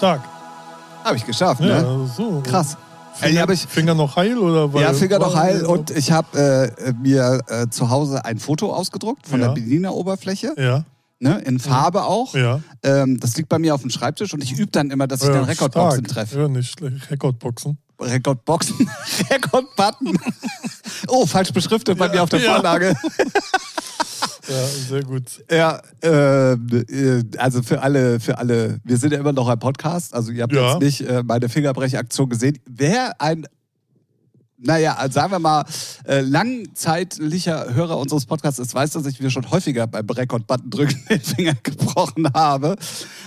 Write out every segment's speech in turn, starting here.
stark. Habe ich geschafft, Ja, ne? so. Krass. Finger, Ey, ich- Finger noch heil oder? Weil, Ja, Finger noch heil. Und ich habe äh, mir äh, zu Hause ein Foto ausgedruckt von Ja. der Bedieneroberfläche, Ja, ne, in Farbe auch. ja. Ähm, das liegt bei mir auf dem Schreibtisch und ich übe dann immer, dass ich dann Rekordboxen treffe. Ja, nicht schlecht. Rekordboxen. Rekordboxen, Rekordbutton. oh, falsch beschriftet bei mir auf der. Vorlage. Ja, sehr gut. Ja, äh, äh, also für alle, für alle, wir sind ja immer noch ein Podcast, also ihr habt Ja. jetzt nicht äh, meine Fingerbrechaktion gesehen. Wer ein, naja, also sagen wir mal, äh, langzeitlicher Hörer unseres Podcasts ist, weiß, dass ich mir schon häufiger beim Rekord-Button drücken den Finger gebrochen habe.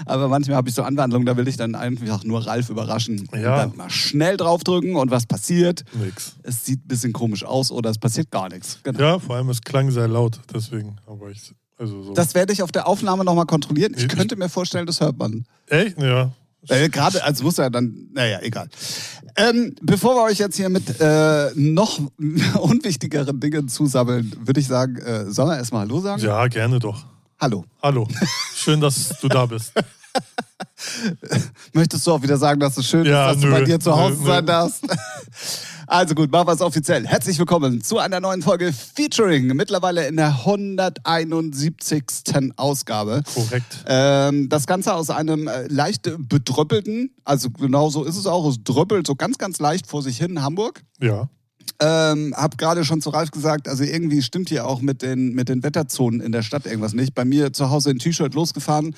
Aber manchmal habe ich so Anwandlungen, da will ich dann einfach nur Ralf überraschen. Ja. dann mal schnell draufdrücken und was passiert? Nix. Es sieht ein bisschen komisch aus oder es passiert gar nichts. Genau. Ja, vor allem es klang sehr laut, deswegen. Aber ich, also so. Das werde ich auf der Aufnahme nochmal kontrollieren. Ich Ich- könnte mir vorstellen, das hört man. Echt? Ja. Äh, Gerade, also muss er dann, naja, egal. Ähm, bevor wir euch jetzt hier mit äh, noch unwichtigeren Dingen zusammeln, würde ich sagen, äh, sollen wir erstmal Hallo sagen? Ja, gerne doch. Hallo. Hallo. Schön, dass du da bist. Möchtest du auch wieder sagen, dass es schön Ja, ist, dass nö, du bei dir zu Hause nö, nö. sein darfst? Also gut, machen wir es offiziell. Herzlich willkommen zu einer neuen Folge Featuring, mittlerweile in der 171. Ausgabe. Korrekt. Ähm, das Ganze aus einem äh, leicht bedröppelten, also genau so ist es auch, es dröppelt so ganz, ganz leicht vor sich hin in Hamburg. Ja. Ähm, hab gerade schon zu Ralf gesagt, also irgendwie stimmt hier auch mit den, mit den Wetterzonen in der Stadt irgendwas nicht. Bei mir zu Hause in T-Shirt losgefahren,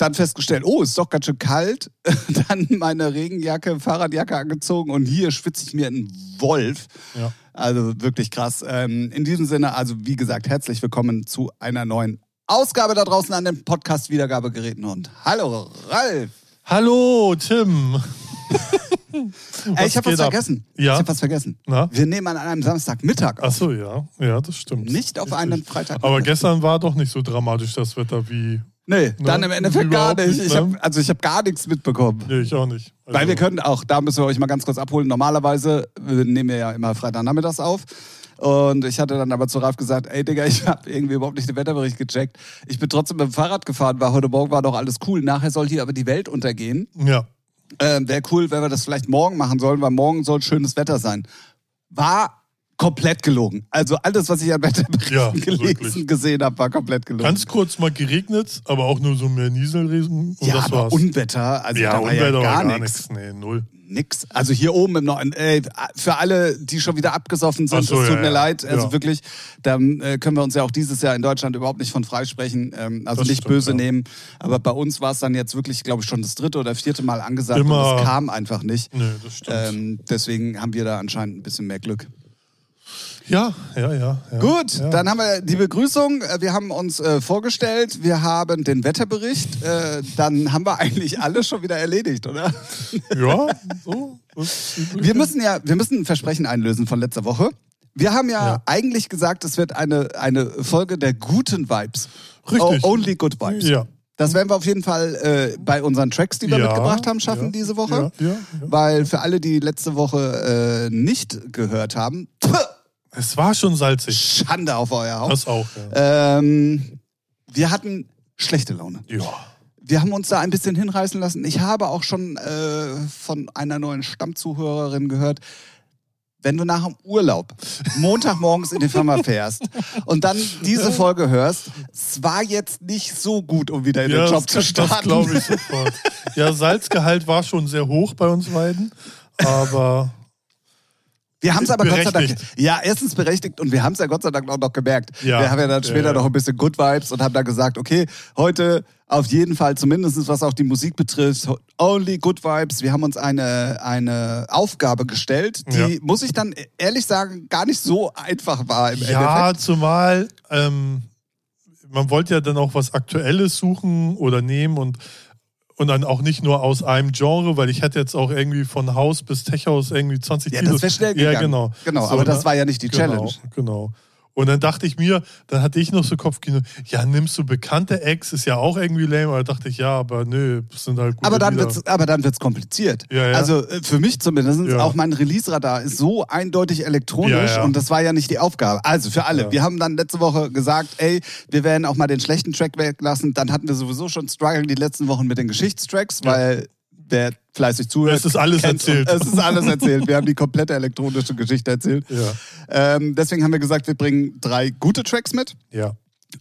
dann festgestellt, oh, ist doch ganz schön kalt. dann meine Regenjacke, Fahrradjacke angezogen und hier schwitze ich mir einen Wolf. Ja. Also wirklich krass. Ähm, in diesem Sinne, also wie gesagt, herzlich willkommen zu einer neuen Ausgabe da draußen an den Podcast-Wiedergabegeräten und hallo Ralf. Hallo, Tim. Ey, ich habe was ab? vergessen. Ja? Ich habe was vergessen. Na? Wir nehmen an einem Samstagmittag auf. Ach so, ja. Ja, das stimmt. Nicht auf Richtig. einen Freitag. Aber gestern war doch nicht so dramatisch das Wetter wie. Nee, dann im Endeffekt gar Überhaupt nicht. nicht, Ich ne? hab, also ich habe gar nichts mitbekommen. Nee, ich auch nicht. Also, Weil wir können auch, da müssen wir euch mal ganz kurz abholen. Normalerweise nehmen wir ja immer Freitagnachmittags auf. Und ich hatte dann aber zu Ralf gesagt, ey Digga, ich habe irgendwie überhaupt nicht den Wetterbericht gecheckt. Ich bin trotzdem mit dem Fahrrad gefahren, weil heute Morgen war doch alles cool. Nachher soll hier aber die Welt untergehen. Ja. Ähm, Wäre cool, wenn wir das vielleicht morgen machen sollen, weil morgen soll schönes Wetter sein. War komplett gelogen. Also alles, was ich an Wetterberichten Ja, gelesen, wirklich. gesehen habe, war komplett gelogen. Ganz kurz mal geregnet, aber auch nur so mehr Nieselregen. Und ja, das aber war's. Unwetter, also ja, da war Unwetter ja war gar, gar nichts. Nee, null. Nix. Also hier oben im Norden, ey, für alle, die schon wieder abgesoffen sind, so, es tut ja, mir leid. Also Ja. wirklich, da äh, können wir uns ja auch dieses Jahr in Deutschland überhaupt nicht von freisprechen. Ähm, also Das nicht stimmt, böse ja. nehmen. Aber bei uns war es dann jetzt wirklich, glaube ich, schon das dritte oder vierte Mal angesagt Immer. und es kam einfach nicht. Nee, das stimmt. Ähm, deswegen haben wir da anscheinend ein bisschen mehr Glück. Ja, ja, ja. ja Gut, ja. dann haben wir die Begrüßung. Äh, Wir haben uns äh, vorgestellt. Wir haben den Wetterbericht. Äh, dann haben wir eigentlich alles schon wieder erledigt, oder? Ja, so. Wir müssen ja, wir müssen ein Versprechen einlösen von letzter Woche. Wir haben ja, Ja. eigentlich gesagt, es wird eine, eine Folge der guten Vibes. Richtig. O only good vibes. Ja. Das werden wir auf jeden Fall äh, bei unseren Tracks, die wir Ja, mitgebracht haben, schaffen ja, diese Woche. Ja. Weil für alle, die letzte Woche äh, nicht gehört haben, Es war schon salzig. Schande auf euer Haupt. Das auch, ja. Ähm, wir hatten schlechte Laune. Ja. Wir haben uns da ein bisschen hinreißen lassen. Ich habe auch schon äh, von einer neuen Stammzuhörerin gehört, wenn du nach dem Urlaub Montagmorgens in die Firma fährst und dann diese Folge hörst, es war jetzt nicht so gut, um wieder in den Job zu das, das starten. glaube ich sofort. Ja, Salzgehalt war schon sehr hoch bei uns beiden, aber Wir haben es aber Gott sei Dank. Berechtigt. Ja, erstens berechtigt und wir haben es ja Gott sei Dank auch noch gemerkt. Ja. Wir haben ja dann später ja. noch ein bisschen Good Vibes und haben dann gesagt, okay, heute auf jeden Fall, zumindest was auch die Musik betrifft, only Good Vibes. Wir haben uns eine, eine Aufgabe gestellt, die, Ja. muss ich dann ehrlich sagen, gar nicht so einfach war im ja, Endeffekt. zumal ähm, man wollte ja dann auch was Aktuelles suchen oder nehmen und und dann auch nicht nur aus einem Genre, weil ich hätte jetzt auch irgendwie von Haus bis Tech-Haus irgendwie 20 Ja, Kilo. das wäre schnell gegangen. Ja, genau. Genau, So, aber das ne? war ja nicht die genau, Challenge. Genau. Und dann dachte ich mir, dann hatte ich noch so Kopfkino, ja, nimmst du bekannte Acts, ist ja auch irgendwie lame, aber da dachte ich, ja, aber nö, sind halt gute Aber dann Lieder. wird's, aber dann wird's kompliziert. Ja, ja. Also äh, für mich zumindest, Ja. auch mein Release-Radar ist so eindeutig elektronisch und das war ja nicht die Aufgabe. Also für alle. Wir haben dann letzte Woche gesagt, ey, wir werden auch mal den schlechten Track weglassen. Dann hatten wir sowieso schon Struggle die letzten Wochen mit den Geschichtstracks, weil wer fleißig zuhört. Es ist alles erzählt. Es ist alles erzählt. Wir haben die komplette elektronische Geschichte erzählt. Ja. Ähm, deswegen haben wir gesagt, wir bringen drei gute Tracks mit, Ja.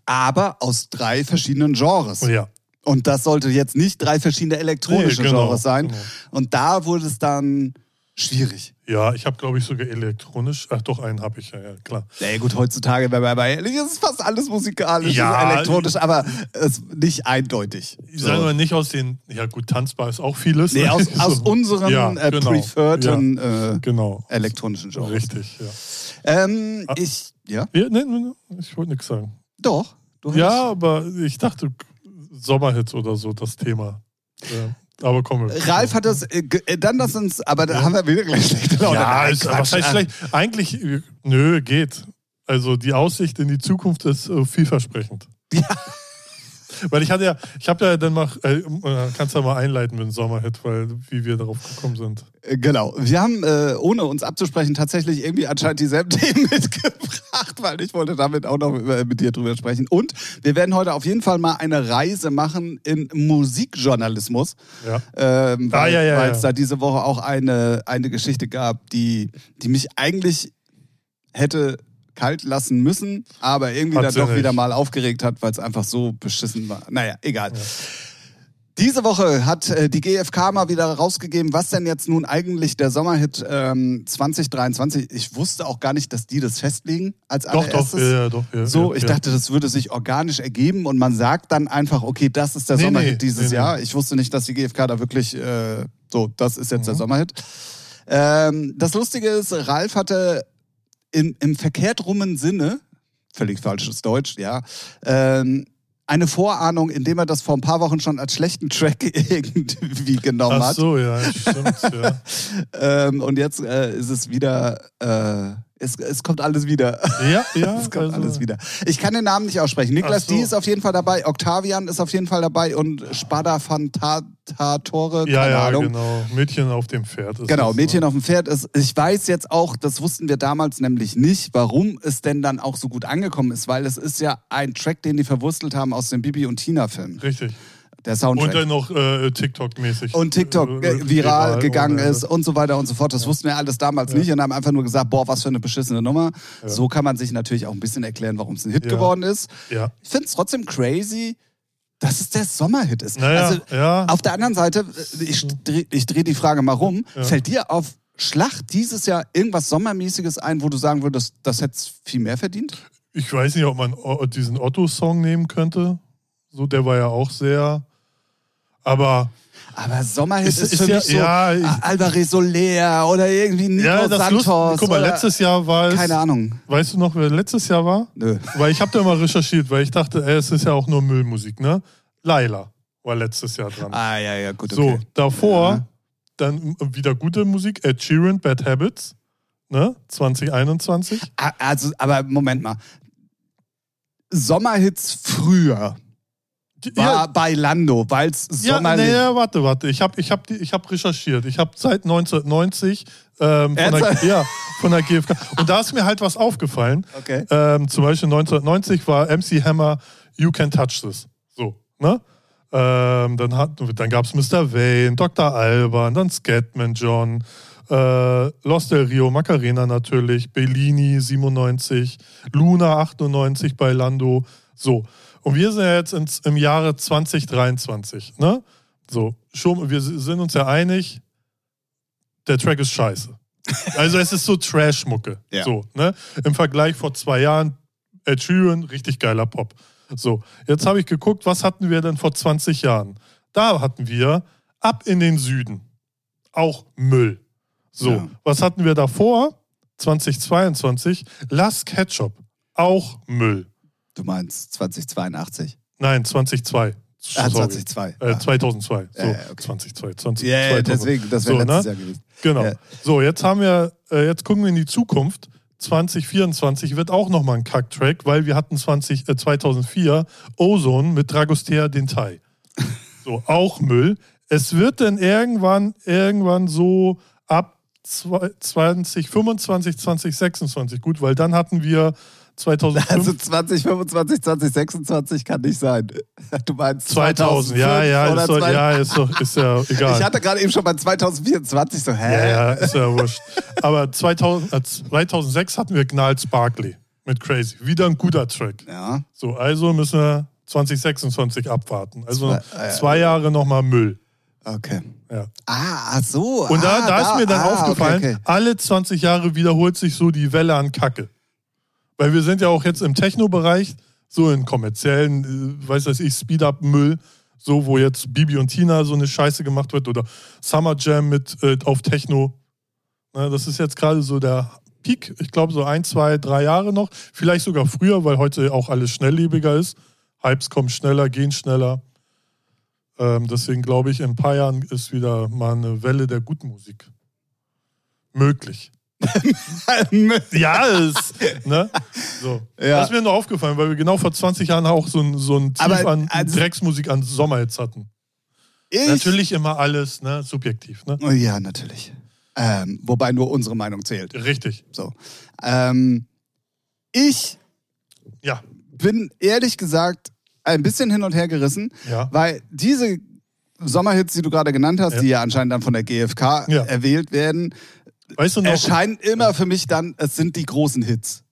aber aus drei verschiedenen Genres. Ja. Und das sollte jetzt nicht drei verschiedene elektronische Nee, genau, Genres sein. genau. Und da wurde es dann schwierig. Ja, ich habe, glaube ich, sogar elektronisch. Ach doch, einen habe ich ja, ja, klar. Na ja, gut, heutzutage, wenn man mal ehrlich ist, ist fast alles musikalisch, Ja. elektronisch, aber es nicht eindeutig. Ich sage mal nicht aus den, ja gut, tanzbar ist auch vieles. Nee, aus, So. aus unseren Ja, äh, genau. preferten äh, Genau. elektronischen Genres. Richtig, ja. Ähm, Ah. ich, ja, ja nee, nee, nee, ich wollte nichts sagen. doch. Du Ja, aber ich dachte, Sommerhits oder so, das Thema. Ja. Aber wir. Ralf hat das, äh, äh, dann das uns, aber da haben wir wieder gleich schlechte Laune. Ja, Nein, ist, was heißt schlecht? Eigentlich, nö, geht. Also die Aussicht in die Zukunft ist äh, vielversprechend. Ja. Weil ich hatte ja, ich habe ja dann mal, äh, äh, kannst du ja mal einleiten mit dem Sommerhit, weil wie wir darauf gekommen sind. Äh, Genau. Wir haben, äh, ohne uns abzusprechen, tatsächlich irgendwie anscheinend dieselben Themen mitgebracht, weil ich wollte damit auch noch über- mit dir drüber sprechen. Und wir werden heute auf jeden Fall mal eine Reise machen in Musikjournalismus. Ja. Ähm, weil Ah, ja, ja, es da diese Woche auch eine, eine Geschichte gab, die, die mich eigentlich hätte kalt lassen müssen, aber irgendwie Hat dann doch wieder mal aufgeregt hat, weil es einfach so beschissen war. Naja, egal. Diese Woche hat äh, die GfK mal wieder rausgegeben, was denn jetzt nun eigentlich der Sommerhit ähm, 2023. Ich wusste auch gar nicht, dass die das festlegen als Doch, doch, allererstes. ja, ja, doch. Ja, So, ja, ich ja. dachte, das würde sich organisch ergeben und man sagt dann einfach, okay, das ist der Nee, Sommerhit nee, dieses nee. Jahr. Ich wusste nicht, dass die GfK da wirklich äh, so, das ist jetzt der Mhm. Sommerhit. Ähm, das Lustige ist, Ralf hatte in, im verkehrt rummen Sinne, völlig falsches Deutsch, ja, ähm, eine Vorahnung, indem er das vor ein paar Wochen schon als schlechten Track irgendwie genommen Ach hat. so, ja, stimmt. ja. Ähm, und jetzt äh, ist es wieder, äh, es, es kommt alles wieder. ja, ja. Es kommt also- alles wieder. Ich kann den Namen nicht aussprechen. Niklas so. D ist auf jeden Fall dabei, Octavian ist auf jeden Fall dabei und Spada Fantatore, Ja, keine ja, Ahnung. genau. Mädchen auf dem Pferd. Ist Genau, das, Mädchen ne? auf dem Pferd ist. Ich weiß jetzt auch, das wussten wir damals nämlich nicht, warum es denn dann auch so gut angekommen ist, weil es ist ja ein Track, den die verwurstelt haben aus dem Bibi und Tina-Film. Richtig. Der Soundtrack. Und dann noch äh, TikTok-mäßig. und TikTok äh, äh, viral gegangen ohne- ist und so weiter und so fort. Das wussten wir alles damals nicht und haben einfach nur gesagt, boah, was für eine beschissene Nummer. So kann man sich natürlich auch ein bisschen erklären, warum es ein Hit Ja. geworden ist. Ja. Ich finde es trotzdem crazy, dass es der Sommerhit ist. Naja, also ja. auf der anderen Seite, äh, ich drehe ich dreh die Frage mal rum, Ja. fällt dir auf Schlacht dieses Jahr irgendwas Sommermäßiges ein, wo du sagen würdest, das hätte viel mehr verdient? Ich weiß nicht, ob man diesen Otto-Song nehmen könnte. So, der war ja auch sehr. Aber Aber Sommerhit Ist- ist, ist für ja- mich so ja, ich- Alvarez Soler oder irgendwie Nico ja, das Lust, Santos. Guck mal, letztes Jahr war es. Keine Ahnung. Weißt du noch, wer letztes Jahr war? Nö. Weil ich habe da mal recherchiert, weil ich dachte, ey, es ist ja auch nur Müllmusik, ne? Laila war letztes Jahr dran. Ah, ja, ja, gut, So, okay. davor Ja. dann wieder gute Musik, Ed Sheeran, Bad Habits, ne? 2021. Ah, Also, aber Moment mal. Sommerhits früher war Ja, bei Lando, weil es ja, nee, ja, warte, warte. Ich habe ich hab, ich hab recherchiert. Ich habe seit 1990 ähm, von, der, ja, von der GfK. Und da ist mir halt was aufgefallen. Okay. Ähm, zum Beispiel 1990 war MC Hammer You Can Touch This. So, ne? Ähm, dann hat, dann gab es Mr. Wayne, Dr. Alban, dann Scatman John, äh, Los del Rio, Macarena natürlich, Bellini 97, Luna 98 bei Lando. So. Und wir sind ja jetzt ins, im Jahre 2023, ne? So, schon, wir sind uns ja einig, der Track ist scheiße. Also es ist so Trash-Mucke. Ja. So, ne? Im Vergleich vor zwei Jahren, Ed Sheeran, richtig geiler Pop. So, jetzt habe ich geguckt, was hatten wir denn vor 20 Jahren? Da hatten wir Ab in den Süden. Auch Müll. So, Ja. was hatten wir davor? 2022, Last Ketchup. Auch Müll. Du meinst 2082? Nein, 2002. Ah, Sorry. 2002. Äh, Ah. 2002. So, Ja, ja, okay. 2002. 20, Ja, ja, 2000. deswegen, das wäre So, letztes ne? Jahr gewesen. Genau. Ja. So, jetzt haben wir, äh, jetzt gucken wir in die Zukunft. 2024 wird auch nochmal ein Kack-Track, weil wir hatten 20, äh, 2004 Ozone mit Dragostea Dentai. So, auch Müll. Es wird dann irgendwann, irgendwann so ab zwei- 2025, 2026 gut, weil dann hatten wir 2005? Also 2025, 2026 kann nicht sein. Du meinst 2000, ja, ja, ist, doch, 2000. ja, ist, doch, ist ja egal. Ich hatte gerade eben schon bei 2024 so, hä? ja, ja, ist ja wurscht. Aber 2000, äh, 2006 hatten wir Gnarls Barkley mit Crazy. Wieder ein guter Track. Ja. So, also müssen wir 2026 abwarten. Also Zwei- äh, zwei Jahre nochmal Müll. Okay. Ja. Ah, so. Und da, ah, da ist mir dann ah, aufgefallen, Okay, okay. alle 20 Jahre wiederholt sich so die Welle an Kacke. Weil wir sind ja auch jetzt im Techno-Bereich, so in kommerziellen, äh, weiß das ich, Speed-Up-Müll, so wo jetzt Bibi und Tina so eine Scheiße gemacht wird oder Summer Jam mit äh, auf Techno. Ne, das ist jetzt gerade so der Peak, ich glaube so ein, zwei, drei Jahre noch, vielleicht sogar früher, weil heute auch alles schnelllebiger ist. Hypes kommen schneller, gehen schneller. Ähm, deswegen glaube ich, in ein paar Jahren ist wieder mal eine Welle der guten Musik möglich. Ja, ist, ne? So. Ja. Das ist mir nur aufgefallen, weil wir genau vor 20 Jahren auch so ein, so ein Tief Aber, an also- Drecksmusik an Sommerhits hatten. ich, Natürlich immer alles ne, subjektiv, ne? Oh, ja, natürlich. Ähm, wobei nur unsere Meinung zählt. Richtig. So. Ähm, ich Ja, bin ehrlich gesagt ein bisschen hin und her gerissen, ja. weil diese Sommerhits, die du gerade genannt hast, Ja. die ja anscheinend dann von der GfK erwählt werden, Weißt du noch? erscheinen immer für mich dann, es sind die großen Hits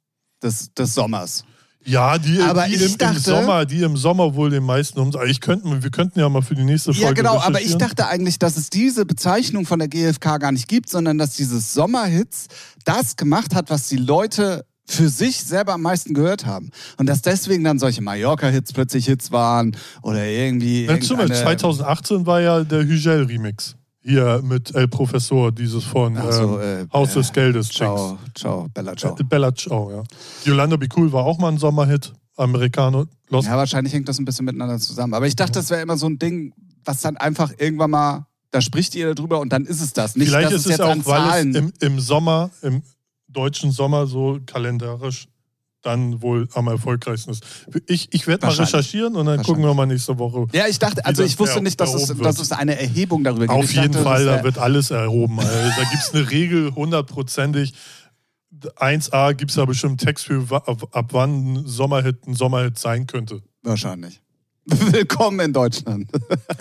des, des Sommers. Ja, die, die im, im dachte- Sommer, die im Sommer wohl den meisten um. Ich könnten, wir könnten ja mal für die nächste Folge. Ja, genau, aber ich dachte eigentlich, dass es diese Bezeichnung von der GfK gar nicht gibt, sondern dass dieses Sommerhits das gemacht hat, was die Leute für sich selber am meisten gehört haben. Und dass deswegen dann solche Mallorca-Hits plötzlich Hits waren oder irgendwie. Ja, zum Beispiel irgendeine- 2018 war ja der Hügel-Remix. Hier mit El Professor, dieses von so, ähm, äh, Haus äh, des Geldes. Ciao, ciao, Bella, ciao. Äh, Bella Ciao, ja. Yolanda Be Cool war auch mal ein Sommerhit. Americano. Lost. Ja, wahrscheinlich hängt das ein bisschen miteinander zusammen. Aber ich dachte, das wäre immer so ein Ding, was dann einfach irgendwann mal, da spricht jeder drüber und dann ist es das. Nicht, Vielleicht ist es ja auch, weil es im, im Sommer, im deutschen Sommer so kalendarisch dann wohl am erfolgreichsten ist. Ich, ich werde mal recherchieren und dann gucken wir mal nächste Woche. Ja, ich dachte, also ich wusste nicht, dass es, dass es eine Erhebung darüber gibt. Auf Ich jeden dachte, Fall, da wird alles erhoben. Also, da gibt es eine Regel, hundertprozentig. 1a gibt es da bestimmt einen Text für, ab wann ein Sommerhit ein Sommerhit sein könnte. Wahrscheinlich. Willkommen in Deutschland.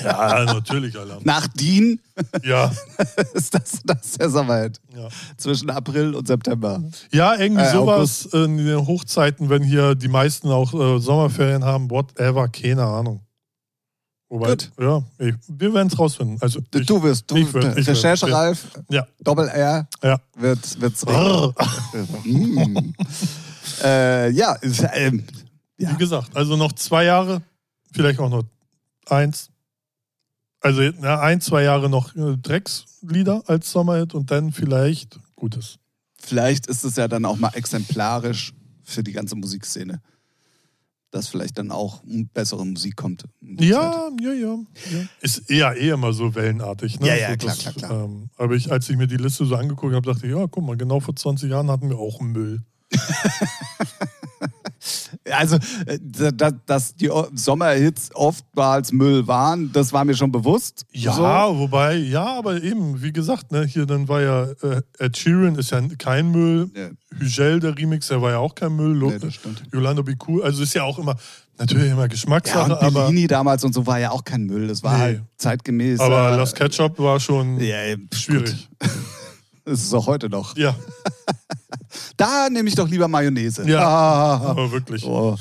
Ja, natürlich, Alter. Nach DIN Ja, ist das, das der Sommerhit. ja. Zwischen April und September. ja irgendwie Äh, sowas in den Hochzeiten, wenn hier die meisten auch äh, Sommerferien haben, whatever, keine Ahnung. Wobei, Gut. ja, ich, wir werden es rausfinden. Also, ich, du wirst, du, ich werd- ich Recherche Ralf, ja, Doppel R, ja. wird, wird's Brrr. mm. äh, Ja, ähm, ja. Wie gesagt, also noch zwei Jahre, vielleicht auch noch eins. Also na, ein, zwei Jahre noch äh, Dreckslieder als Sommerhit und dann vielleicht Gutes. vielleicht ist es ja dann auch mal exemplarisch für die ganze Musikszene. Dass vielleicht dann auch bessere Musik kommt. Ja, ja, ja, ja. Ist eher eh immer so wellenartig. Ne? Ja, ja, so, klar, klar, klar. Ähm, aber ich, als ich mir die Liste so angeguckt habe, dachte ich, ja, guck mal, genau vor 20 Jahren hatten wir auch Müll. Also, äh, da- dass die Sommerhits oftmals Müll waren, das war mir schon bewusst. Ja, So. wobei, ja, aber eben, wie gesagt, ne, hier dann war ja äh, Ed Sheeran ist ja kein Müll. Ja. Hügel, der Remix, der war ja auch kein Müll. Lo- Nee, das stimmt. Yolanda Be Cool, also ist ja auch immer, natürlich immer Ja, Geschmackssache, und aber, Bellini damals und so war ja auch kein Müll. Das war Nee. halt zeitgemäß. aber äh, Last Ketchup war schon ja, schwierig. Gut. Das ist auch heute noch. Ja, Da nehme ich doch lieber Mayonnaise. Ja. Ah. aber wirklich. Oh.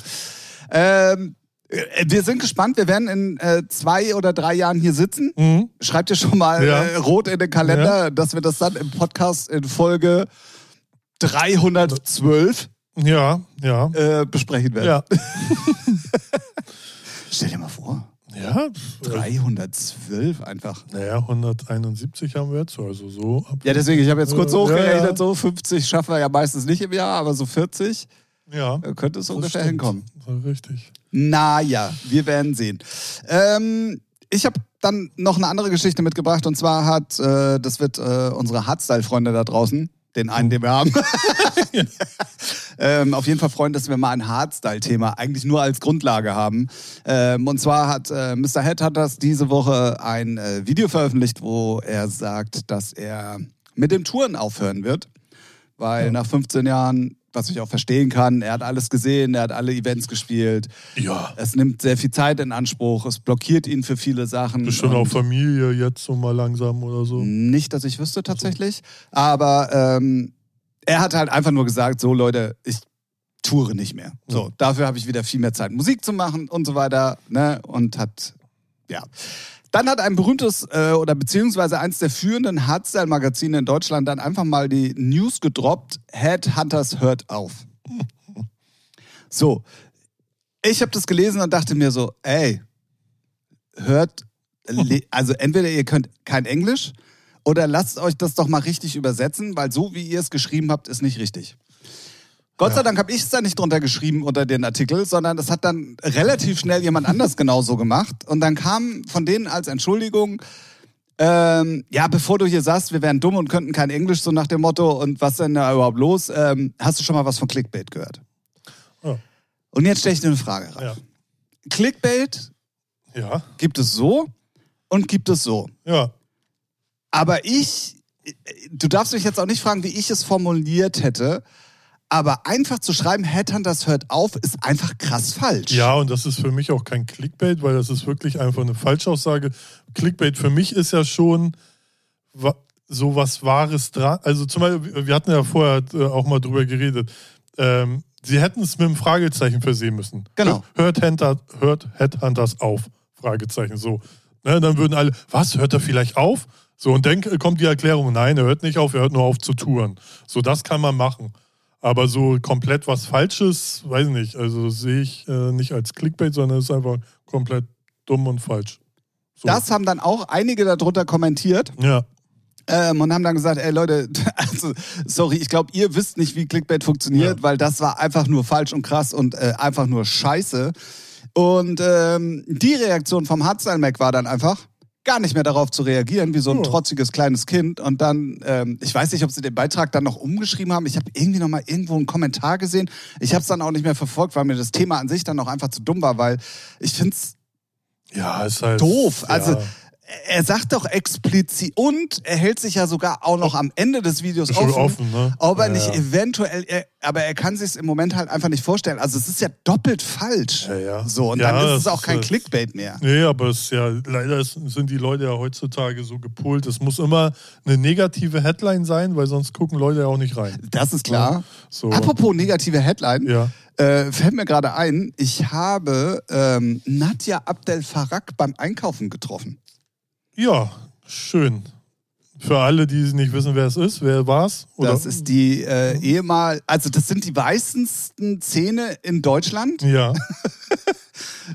Ähm, äh, wir sind gespannt. Wir werden in äh, zwei oder drei Jahren hier sitzen. Mhm. Schreibt ihr schon mal Ja. äh, rot in den Kalender, dass wir das dann im Podcast in Folge 312 Ja, ja. äh, besprechen werden. Ja. Stell dir mal vor. Ja, 312 einfach. naja, 171 haben wir jetzt, also so. Ab, Ja, deswegen, ich habe jetzt kurz Ja, hochgerechnet, ja. so 50 schaffen wir ja meistens nicht im Jahr, aber so 40 ja äh, könnte es ungefähr stimmt. hinkommen. Richtig. Naja, wir werden sehen. Ähm, ich habe dann noch eine andere Geschichte mitgebracht und zwar hat, äh, das wird äh, unsere Hardstyle-Freunde da draußen, den einen, den wir haben, ähm, auf jeden Fall freuen, dass wir mal ein Hardstyle-Thema eigentlich nur als Grundlage haben. Ähm, und zwar hat äh, Mr. Head hat das diese Woche ein äh, Video veröffentlicht, wo er sagt, dass er mit dem Touren aufhören wird, weil Ja. nach 15 Jahren was ich auch verstehen kann. Er hat alles gesehen, er hat alle Events gespielt. Ja. Es nimmt sehr viel Zeit in Anspruch, es blockiert ihn für viele Sachen. Bestimmt auch Familie jetzt so mal langsam oder so. Nicht, dass ich wüsste tatsächlich. Aber ähm, er hat halt einfach nur gesagt, so Leute, ich toure nicht mehr. So, dafür habe ich wieder viel mehr Zeit, Musik zu machen und so weiter. Ne? Und hat, ja. Dann hat ein berühmtes äh, oder beziehungsweise eins der führenden Hardstyle-Magazine in Deutschland dann einfach mal die News gedroppt, Headhunters hört auf. So, ich habe das gelesen und dachte mir so, ey, hört, also entweder ihr könnt kein Englisch oder lasst euch das doch mal richtig übersetzen, weil so wie ihr es geschrieben habt, ist nicht richtig. Gott sei. Dank habe ich es da nicht drunter geschrieben unter den Artikel, sondern das hat dann relativ schnell jemand anders genauso gemacht. Und dann kam von denen als Entschuldigung, ähm, ja, bevor du hier sagst, wir wären dumm und könnten kein Englisch, so nach dem Motto, und was denn da überhaupt los? Ähm, hast du schon mal was von Clickbait gehört? Ja. Und jetzt stelle ich dir eine Frage. Ralf. Ja. Clickbait Ja. gibt es so und gibt es so. Ja. Aber ich, du darfst mich jetzt auch nicht fragen, wie ich es formuliert hätte, aber einfach zu schreiben, Headhunters hört auf, ist einfach krass falsch. Ja, und das ist für mich auch kein Clickbait, weil das ist wirklich einfach eine Falschaussage. Clickbait für mich ist ja schon so was Wahres dran. Also zum Beispiel, wir hatten ja vorher äh, auch mal drüber geredet. Ähm, sie hätten es mit einem Fragezeichen versehen müssen. Genau. Hört, Headhunter, hört Headhunters auf? Fragezeichen. So. Ne, dann würden alle, was, hört er vielleicht auf? So, und dann kommt die Erklärung, nein, er hört nicht auf, er hört nur auf zu touren. So, das kann man machen. Aber so komplett was Falsches, weiß nicht, also sehe ich äh, nicht als Clickbait, sondern es ist einfach komplett dumm und falsch. So. Das haben dann auch einige darunter kommentiert Ja, ähm, und haben dann gesagt, ey Leute, also sorry, ich glaube, ihr wisst nicht, wie Clickbait funktioniert, Ja. weil das war einfach nur falsch und krass und äh, einfach nur scheiße. Und ähm, die Reaktion vom Hardstyle Mac war dann einfach gar nicht mehr darauf zu reagieren, wie so ein trotziges kleines Kind. Und dann, ähm, ich weiß nicht, ob sie den Beitrag dann noch umgeschrieben haben. Ich habe irgendwie noch mal irgendwo einen Kommentar gesehen. Ich habe es dann auch nicht mehr verfolgt, weil mir das Thema an sich dann auch einfach zu dumm war, weil ich finde es ja, ist halt. doof. Also ja. Er sagt doch explizit und er hält sich ja sogar auch noch am Ende des Videos Ist offen, offen, ne? ob er Ja, nicht ja. eventuell, er, aber er kann sich im Moment halt einfach nicht vorstellen. Also es ist ja doppelt falsch. Ja, ja. So und dann ist es auch ist, kein äh, Clickbait mehr. Nee, aber es ist ja, leider ist, sind die Leute ja heutzutage so gepolt. Es muss immer eine negative Headline sein, weil sonst gucken Leute ja auch nicht rein. Das ist klar. So. Apropos negative Headline, Ja. äh, fällt mir gerade ein, ich habe ähm, Nadja Abdel Farag beim Einkaufen getroffen. Ja, schön. Für alle, die nicht wissen, wer es ist, wer war's? Oder? Das ist die äh, ehemal, also das sind die weißesten Zähne in Deutschland. Ja,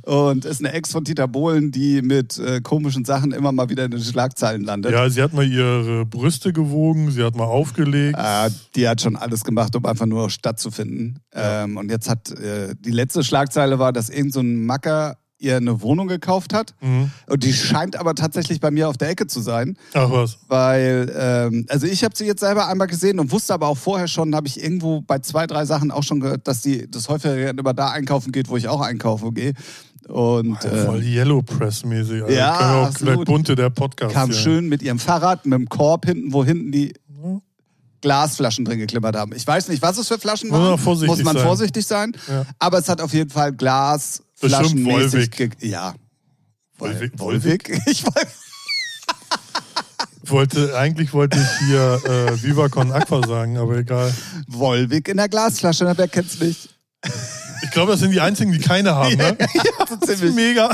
Und ist eine Ex von Dieter Bohlen, die mit äh, komischen Sachen immer mal wieder in den Schlagzeilen landet. ja, sie hat mal ihre Brüste gewogen, sie hat mal aufgelegt. Äh, die hat schon alles gemacht, um einfach nur stattzufinden. Ähm, und jetzt hat äh, die letzte Schlagzeile war, dass irgend so ein Macker ihr eine Wohnung gekauft hat. Mhm. Und die scheint aber tatsächlich bei mir auf der Ecke zu sein. Ach was. Weil, ähm, also ich habe sie jetzt selber einmal gesehen und wusste aber auch vorher schon, habe ich irgendwo bei zwei, drei Sachen auch schon gehört, dass die das häufiger immer da einkaufen geht, wo ich auch einkaufen gehe. Und Ja, äh, voll Yellow Press-mäßig. Also Ja, wir auch absolut. bunte der Podcast. kam hier. schön mit ihrem Fahrrad, mit dem Korb hinten, wo hinten die Ja. Glasflaschen drin geklimpert haben. Ich weiß nicht, was es für Flaschen Muss man waren. vorsichtig Muss man sein. vorsichtig sein. Ja. Aber es hat auf jeden Fall Glasflaschen. Bestimmt Volvic. ge- Ja. Volvic. Volvic? Ich weiß. Wollte, eigentlich wollte ich hier äh, Viva Con Aqua sagen, aber egal. Volvic in der Glasflasche, na, wer kennt's nicht? Ich glaube, das sind die einzigen, die keine haben, ne? so Das ist ziemlich. mega.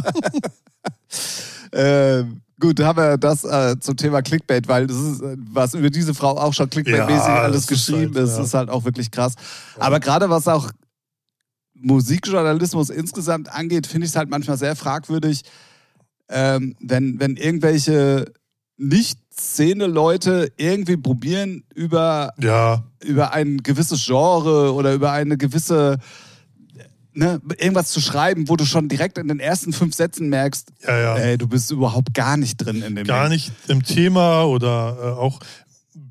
Ähm, gut, haben wir das äh, zum Thema Clickbait, weil das ist, äh, was über diese Frau auch schon Clickbait-mäßig Ja, alles ist geschrieben halt, ist, ja. ist halt auch wirklich krass. Aber gerade was auch Musikjournalismus insgesamt angeht, finde ich es halt manchmal sehr fragwürdig, ähm, wenn, wenn irgendwelche Nicht-Szene-Leute irgendwie probieren, über Ja, über ein gewisses Genre oder über eine gewisse ne, irgendwas zu schreiben, wo du schon direkt in den ersten fünf Sätzen merkst, ja, ja. ey, du bist überhaupt gar nicht drin in dem Gar Ding. nicht im Thema oder äh, auch.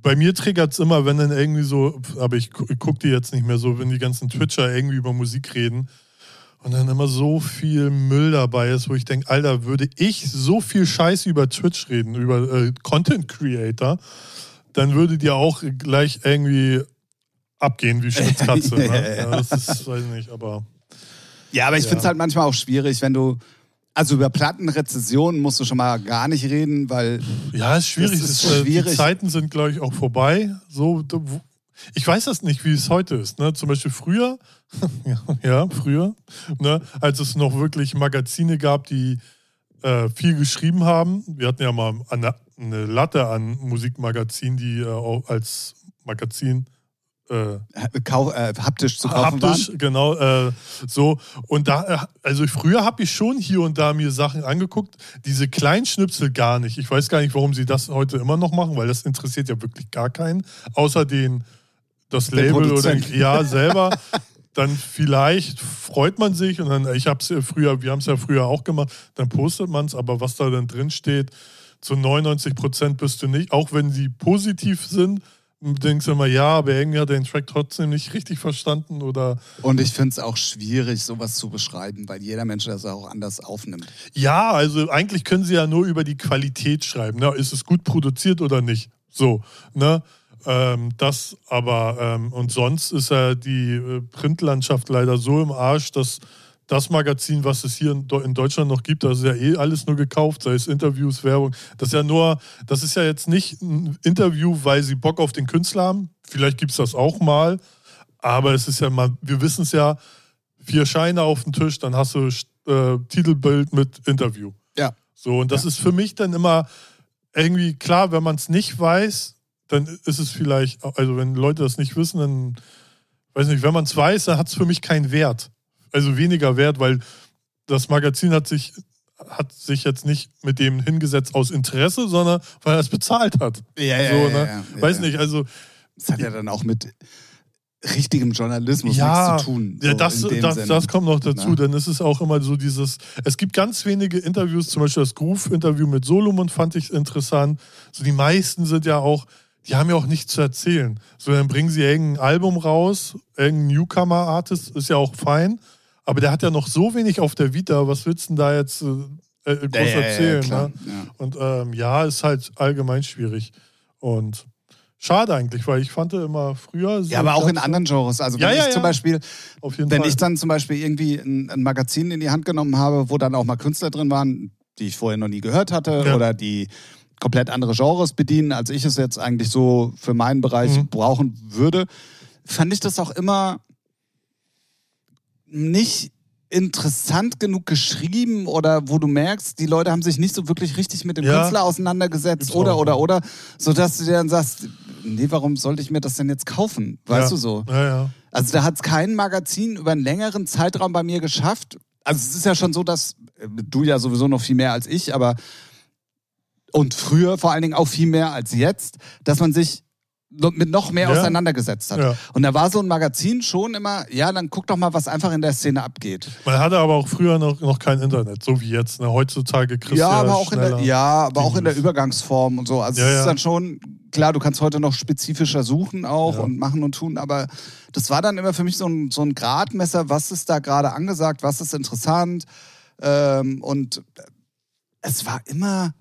Bei mir triggert es immer, wenn dann irgendwie so, aber ich, gu- ich gucke die jetzt nicht mehr so, wenn die ganzen Twitcher irgendwie über Musik reden und dann immer so viel Müll dabei ist, wo ich denke, Alter, würde ich so viel Scheiß über Twitch reden, über äh, Content Creator, dann würde dir auch gleich irgendwie abgehen wie Schnitzkatze. ne? ja, das ist, weiß ich nicht, aber. Ja, aber ich Ja. finde es halt manchmal auch schwierig, wenn du. Also über Plattenrezessionen musst du schon mal gar nicht reden, weil. Ja, ist schwierig. Ist äh, schwierig. Die Zeiten sind, glaube ich, auch vorbei. So, ich weiß das nicht, wie es heute ist. Ne? Zum Beispiel früher, ja, früher, ne? als es noch wirklich Magazine gab, die äh, viel geschrieben haben. Wir hatten ja mal eine, Latte an Musikmagazinen, die äh, auch als Magazin äh, Kau äh, haptisch zu kaufen Haptisch, waren. genau. Äh, so. Und da, äh, also früher habe ich schon hier und da mir Sachen angeguckt. Diese kleinen Schnipsel gar nicht. Ich weiß gar nicht, warum sie das heute immer noch machen, weil das interessiert ja wirklich gar keinen. Außer den, das Der Label oder Produzent. ja selber. Dann vielleicht freut man sich und dann, ich habe es ja früher, wir haben es ja früher auch gemacht, dann postet man es, aber was da dann drin steht, zu 99 Prozent bist du nicht, auch wenn sie positiv sind, denkst du immer, ja, aber irgendwie hat er den Track trotzdem nicht richtig verstanden oder Und ich finde es auch schwierig, sowas zu beschreiben, weil jeder Mensch das auch anders aufnimmt. Ja, also eigentlich können sie ja nur über die Qualität schreiben. Ne? Ist es gut produziert oder nicht? So, ne? Ähm, das aber, ähm, und sonst ist ja die äh, Printlandschaft leider so im Arsch, dass das Magazin, was es hier in, Deu- in Deutschland noch gibt, das ist ja eh alles nur gekauft, sei es Interviews, Werbung. Das ist ja nur, das ist ja jetzt nicht ein Interview, weil sie Bock auf den Künstler haben. Vielleicht gibt es das auch mal, aber es ist ja mal, wir wissen es ja, vier Scheine auf dem Tisch, dann hast du äh, Titelbild mit Interview. Ja. So, und das ist für mich dann immer irgendwie klar, wenn man es nicht weiß, dann ist es vielleicht, also wenn Leute das nicht wissen, dann weiß nicht, wenn man es weiß, dann hat es für mich keinen Wert. Also weniger Wert, weil das Magazin hat sich, hat sich jetzt nicht mit dem hingesetzt aus Interesse, sondern weil er es bezahlt hat. Ja, ja, so, ja, ne? ja, ja, weiß ja. nicht, also Das hat ja dann auch mit richtigem Journalismus Ja, nichts zu tun. Ja, so das, dem das, Sinne. das kommt noch dazu, Na? denn es ist auch immer so dieses, es gibt ganz wenige Interviews, zum Beispiel das Groove-Interview mit Solomon fand ich interessant. So die meisten sind ja auch, die haben ja auch nichts zu erzählen. So dann bringen sie irgendein Album raus, irgendein Newcomer-Artist, ist ja auch fein, aber der hat ja noch so wenig auf der Vita, was willst du denn da jetzt äh, äh, groß Ja, erzählen? ne? ja. Und ähm, ja, ist halt allgemein schwierig. Und schade eigentlich, weil ich fand immer früher. so Ja, aber auch in anderen Genres. Also wenn Ja, ja, ich zum. Beispiel, Auf jeden wenn Fall. ich dann zum Beispiel irgendwie ein, ein Magazin in die Hand genommen habe, wo dann auch mal Künstler drin waren, die ich vorher noch nie gehört hatte Ja. oder die komplett andere Genres bedienen, als ich es jetzt eigentlich so für meinen Bereich Mhm. brauchen würde, fand ich das auch immer nicht interessant genug geschrieben oder wo du merkst, die Leute haben sich nicht so wirklich richtig mit dem Ja. Künstler auseinandergesetzt Gibt's oder oder oder, sodass du dir dann sagst, nee, warum sollte ich mir das denn jetzt kaufen? Weißt ja. du so? Ja. Also da hat es kein Magazin über einen längeren Zeitraum bei mir geschafft. Also es ist ja schon so, dass äh, du ja sowieso noch viel mehr als ich, aber und früher vor allen Dingen auch viel mehr als jetzt, dass man sich mit noch mehr Ja. auseinandergesetzt hat. Ja. Und da war so ein Magazin schon immer, ja, dann guck doch mal, was einfach in der Szene abgeht. Man hatte aber auch früher noch, noch kein Internet, so wie jetzt. Ne? Heutzutage kriegst Ja, aber auch in der, ja, aber auch in der. Übergangsform und so. Also Ja, es ist dann schon klar, du kannst heute noch spezifischer suchen auch und machen und tun, aber das war dann immer für mich so ein, so ein Gradmesser, was ist da gerade angesagt, was ist interessant ähm, und es war immer,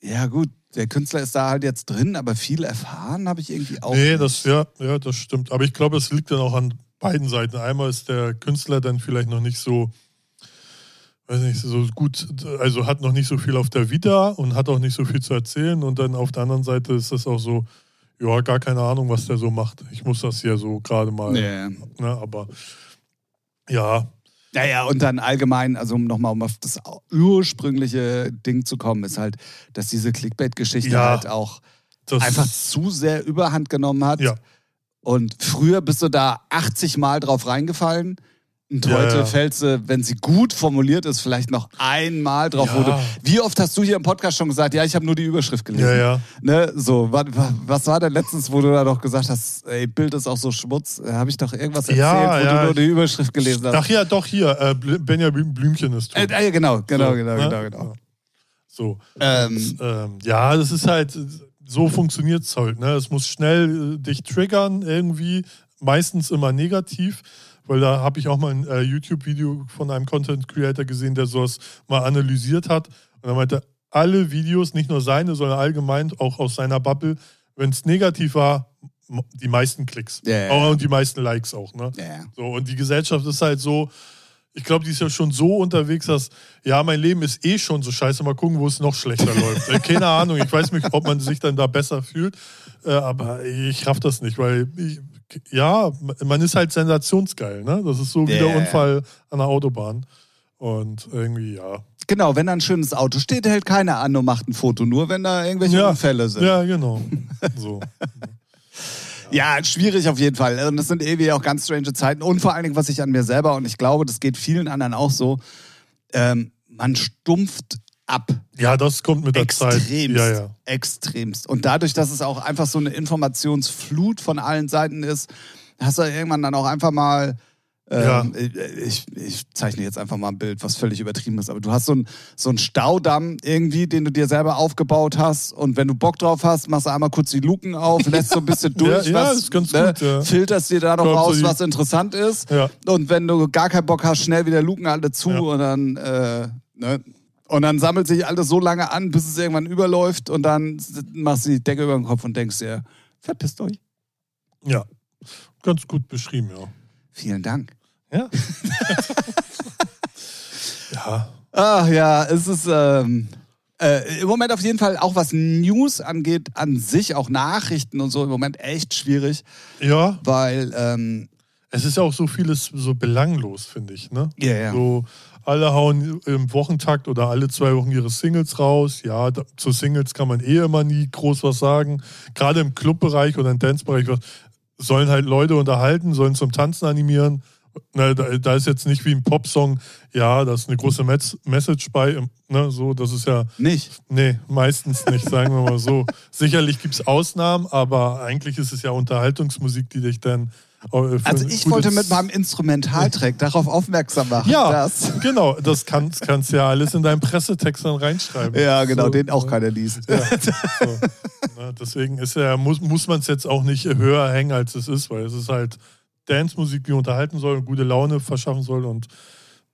ja gut, der Künstler ist da halt jetzt drin, aber viel erfahren habe ich irgendwie auch. Nee, nicht. das, ja, ja, das stimmt. Aber ich glaube, es liegt dann auch an beiden Seiten. Einmal ist der Künstler dann vielleicht noch nicht so, weiß nicht, so gut, also hat noch nicht so viel auf der Vita und hat auch nicht so viel zu erzählen. Und dann auf der anderen Seite ist das auch so, ja, gar keine Ahnung, was der so macht. Ich muss das hier so gerade mal, Ja. ne, aber ja, Naja, und dann allgemein, also um nochmal um auf das ursprüngliche Ding zu kommen, ist halt, dass diese Clickbait-Geschichte Ja. halt auch einfach zu sehr überhand genommen hat. Ja. Und früher bist du da 80 Mal drauf reingefallen. Und Ja, heute ja. fällst du, wenn sie gut formuliert ist, vielleicht noch einmal drauf. Ja. wie oft hast du hier im Podcast schon gesagt, ja, ich habe nur die Überschrift gelesen? Ja, ja. Ne, so, wa- wa- was war denn letztens, wo du da doch gesagt hast, ey, Bild ist auch so Schmutz? Habe ich doch irgendwas erzählt, Ja, wo du nur die Überschrift gelesen hast? Ach ja, doch hier, äh, Benjamin Blümchen ist Äh, tot. äh, genau, genau, So, genau, ne? genau, genau. So. Ähm, Und, ähm, ja, das ist halt, so funktioniert es halt. Ne? Es muss schnell äh, dich triggern irgendwie, meistens immer negativ, weil da habe ich auch mal ein äh, YouTube-Video von einem Content Creator gesehen, der sowas mal analysiert hat. Und er meinte, alle Videos, nicht nur seine, sondern allgemein auch aus seiner Bubble, wenn es negativ war, die meisten Klicks. Oh, ja. Und die meisten Likes auch, ne? Ja. So, und die Gesellschaft ist halt so, ich glaube, die ist ja schon so unterwegs, dass, ja, mein Leben ist eh schon so scheiße, mal gucken, wo es noch schlechter läuft. Äh, Keine Ahnung, ich weiß nicht, ob man sich dann da besser fühlt, äh, aber ich raff das nicht, weil, ich, ja, man ist halt sensationsgeil, ne? Das ist so wie der. Unfall an der Autobahn. Und irgendwie, ja. Genau, wenn da ein schönes Auto steht, hält keiner an und macht ein Foto, nur wenn da irgendwelche Ja. Unfälle sind. Ja, genau. So. Ja, schwierig auf jeden Fall. Und das sind irgendwie auch ganz strange Zeiten. Und vor allen Dingen, was ich an mir selber, und ich glaube, das geht vielen anderen auch so, ähm, man stumpft ab. Ja, das kommt mit der Zeit. Extremst. Ja, ja. Extremst. Und dadurch, dass es auch einfach so eine Informationsflut von allen Seiten ist, hast du irgendwann dann auch einfach mal. Ähm, ich, ich zeichne jetzt einfach mal ein Bild, was völlig übertrieben ist, aber du hast so einen so einen Staudamm irgendwie, den du dir selber aufgebaut hast und wenn du Bock drauf hast, machst du einmal kurz die Luken auf, lässt so ein bisschen durch, Ja, ja, was, ist ganz ne, gut, ja. filterst dir da noch so raus, die- was interessant ist Ja. und wenn du gar keinen Bock hast, schnell wieder Luken alle zu Ja. und dann äh, ne, und dann sammelt sich alles so lange an, bis es irgendwann überläuft und dann machst du die Decke über den Kopf und denkst dir, verpisst euch. ja. Ganz gut beschrieben, ja. Vielen Dank. Ja. ja. Ach ja, es ist ähm, äh, im Moment auf jeden Fall auch was News angeht, an sich auch Nachrichten und so im Moment echt schwierig, Ja, weil ähm, es ist ja auch so vieles so belanglos, finde ich. Ne? Ja, ja. So, alle hauen im Wochentakt oder alle zwei Wochen ihre Singles raus. Ja, da, zu Singles kann man eh immer nie groß was sagen. Gerade im Clubbereich oder im Dancebereich sollen halt Leute unterhalten, sollen zum Tanzen animieren. Ne, da, da ist jetzt nicht wie ein Popsong, ja, da ist eine große Mes- Message bei. Ne, so, das ist ja nicht. Nee, meistens nicht, sagen wir mal so. Sicherlich gibt es Ausnahmen, aber eigentlich ist es ja Unterhaltungsmusik, die dich dann. Äh, für Also ich wollte mit meinem Instrumentaltrack darauf aufmerksam machen. Ja, dass- genau, das kannst, kannst ja alles in deinen Pressetext dann reinschreiben. ja genau, So, den auch ne? keiner liest. Ja, so. Na, deswegen ist ja, muss, muss man es jetzt auch nicht höher hängen, als es ist, weil es ist halt Dance-Musik, die unterhalten soll und gute Laune verschaffen soll und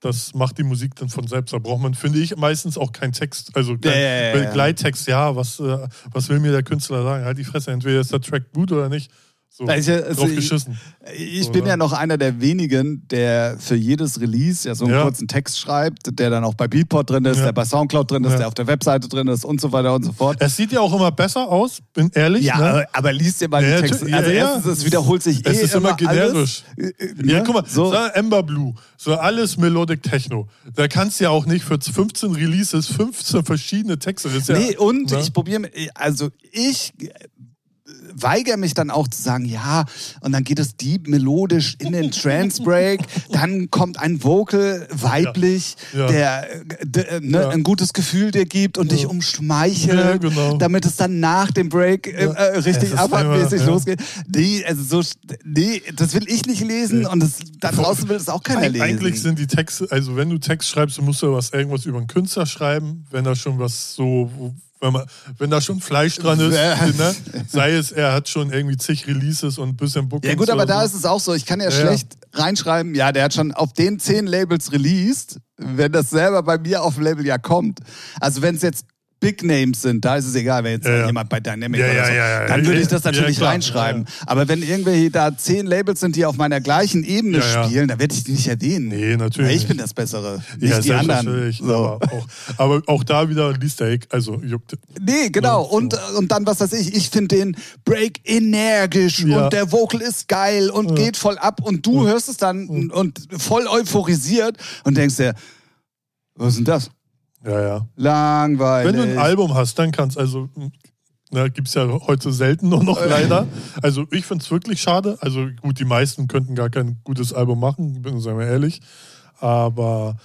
das macht die Musik dann von selbst. Da braucht man, finde ich, meistens auch keinen Text, also kein Ja, ja, ja, ja. Begleittext. Ja, was, äh, was will mir der Künstler sagen? Halt die Fresse, entweder ist der Track gut oder nicht. So, Also, also drauf ich- geschissen. Ich bin ja noch einer der wenigen, der für jedes Release ja so einen Ja. kurzen Text schreibt, der dann auch bei Beatport drin ist, Ja. der bei Soundcloud drin ist, Ja. der auf der Webseite drin ist und so weiter und so fort. Es sieht ja auch immer besser aus, bin ehrlich. Ja, ne? aber, liest dir mal Ja, die Texte. ja, Also ja. erstens, es wiederholt sich Es eh ist immer alles. generisch. Äh, äh, Ja, ne? guck mal, so. Ember Blue, so alles Melodic Techno. Da kannst du ja auch nicht für 15 Releases 15 verschiedene Texte. Das ist ja, Nee, und ne? ich probiere, also ich weigere mich dann auch zu sagen, ja, und dann geht es deep melodisch in den Trance Break, dann kommt ein Vocal weiblich, Ja. der äh, ne, Ja. ein gutes Gefühl dir gibt und dich umschmeichelt, Ja, genau. damit es dann nach dem Break äh, Ja. äh, richtig ja. losgeht. Nee, also so, nee, das will ich nicht lesen und das, da draußen will es auch keiner Eig- lesen. Eigentlich sind die Texte, also wenn du Text schreibst, musst du was irgendwas über einen Künstler schreiben, wenn da schon was so, wenn, man, wenn da schon Fleisch dran ist, ne? sei es, er hat schon irgendwie zig Releases und ein bisschen Bookings Ja gut, aber oder da so. ist es auch so. Ich kann ja, Ja, ja. schlecht reinschreiben, ja, der hat schon auf den zehn Labels released, wenn das selber bei mir auf dem Label ja kommt. Also wenn es jetzt Big Names sind, da ist es egal, wenn jetzt Ja, jemand bei Dynamic Ja, oder so, ja, dann würde ich das natürlich reinschreiben. Aber wenn irgendwelche da zehn Labels sind, die auf meiner gleichen Ebene spielen, dann werde ich die nicht erwähnen. Nee, natürlich Weil ich nicht. bin das Bessere, nicht die anderen. So. Aber, auch, aber auch da wieder liest der, also juckt. Nee, genau. Ja, so. und, und dann, was weiß ich, ich finde den Break energisch und der Vocal ist geil und geht voll ab und du hörst es dann und, und voll euphorisiert und denkst dir, was ist denn das? Ja, ja. Langweilig. Wenn du ein Album hast, dann kannst also, na, gibt es ja heute selten nur noch leider. Also ich finde es wirklich schade. Also gut, die meisten könnten gar kein gutes Album machen, bin sagen wir ehrlich. Aber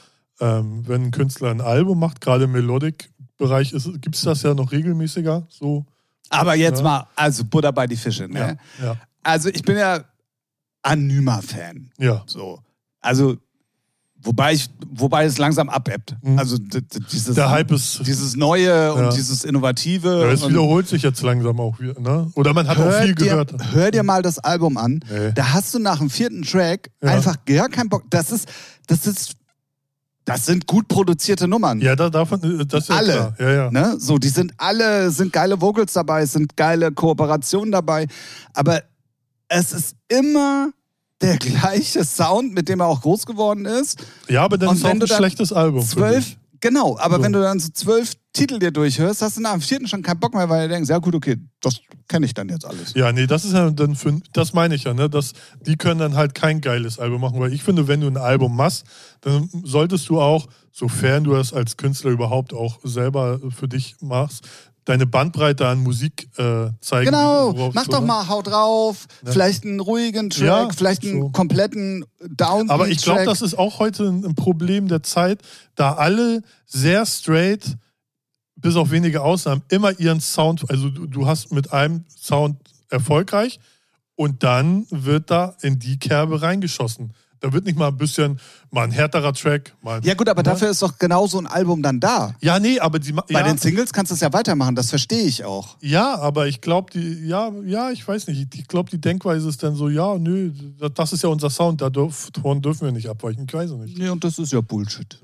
ähm, wenn ein Künstler ein Album macht, gerade im Melodic-Bereich, gibt es das ja noch regelmäßiger. So, Aber jetzt Ja. mal, also Butter bei die Fische. Ne? ja, ja, Also ich bin ja Anima-Fan. ja. So. Also, wobei ich, wobei es langsam abebbt. Mhm. Also dieses, Der Hype ist, dieses Neue Ja. und dieses Innovative. ja, es wiederholt sich jetzt langsam auch wieder. Ne? Oder man hat auch viel dir, gehört. hör dir mal das Album an. Nee. Da hast du nach dem vierten Track Ja. einfach gar keinen Bock. Das ist, das ist, das sind gut produzierte Nummern. Ja, da, davon, äh, das ist Alle. Ja, ja. Ne? So, die sind alle, sind geile Vocals dabei, es sind geile Kooperationen dabei. Aber es ist immer der gleiche Sound, mit dem er auch groß geworden ist. Ja, aber dann Und ist auch ein schlechtes Album. Zwölf, genau, aber So. wenn du dann so zwölf Titel dir durchhörst, hast du nach dem vierten schon keinen Bock mehr, weil du denkst, ja gut, okay, das kenne ich dann jetzt alles. Ja, nee, das ist ja dann für, das meine ich ja, ne? dass die können dann halt kein geiles Album machen, weil ich finde, wenn du ein Album machst, dann solltest du auch, sofern du das als Künstler überhaupt auch selber für dich machst, deine Bandbreite an Musik äh, zeigen. Genau, mach doch mal, hau drauf, Ja. vielleicht einen ruhigen Track, Ja, vielleicht einen so. kompletten Downbeat Aber ich glaube, das ist auch heute ein ein Problem der Zeit, da alle sehr straight, bis auf wenige Ausnahmen, immer ihren Sound, also du, du hast mit einem Sound erfolgreich und dann wird da in die Kerbe reingeschossen. Da wird nicht mal ein bisschen, mal ein härterer Track, mal Ja gut, aber ne? dafür ist doch genau so ein Album dann da. Ja, nee, aber die Bei ja, den Singles kannst du es ja weitermachen, das verstehe ich auch. ja, aber ich glaube, die, ja, ja, ich weiß nicht. Ich glaube, die Denkweise ist dann so, ja, nö, das ist ja unser Sound, da davon dürfen wir nicht abweichen. Ich weiß es nicht. Nee, und das ist ja Bullshit.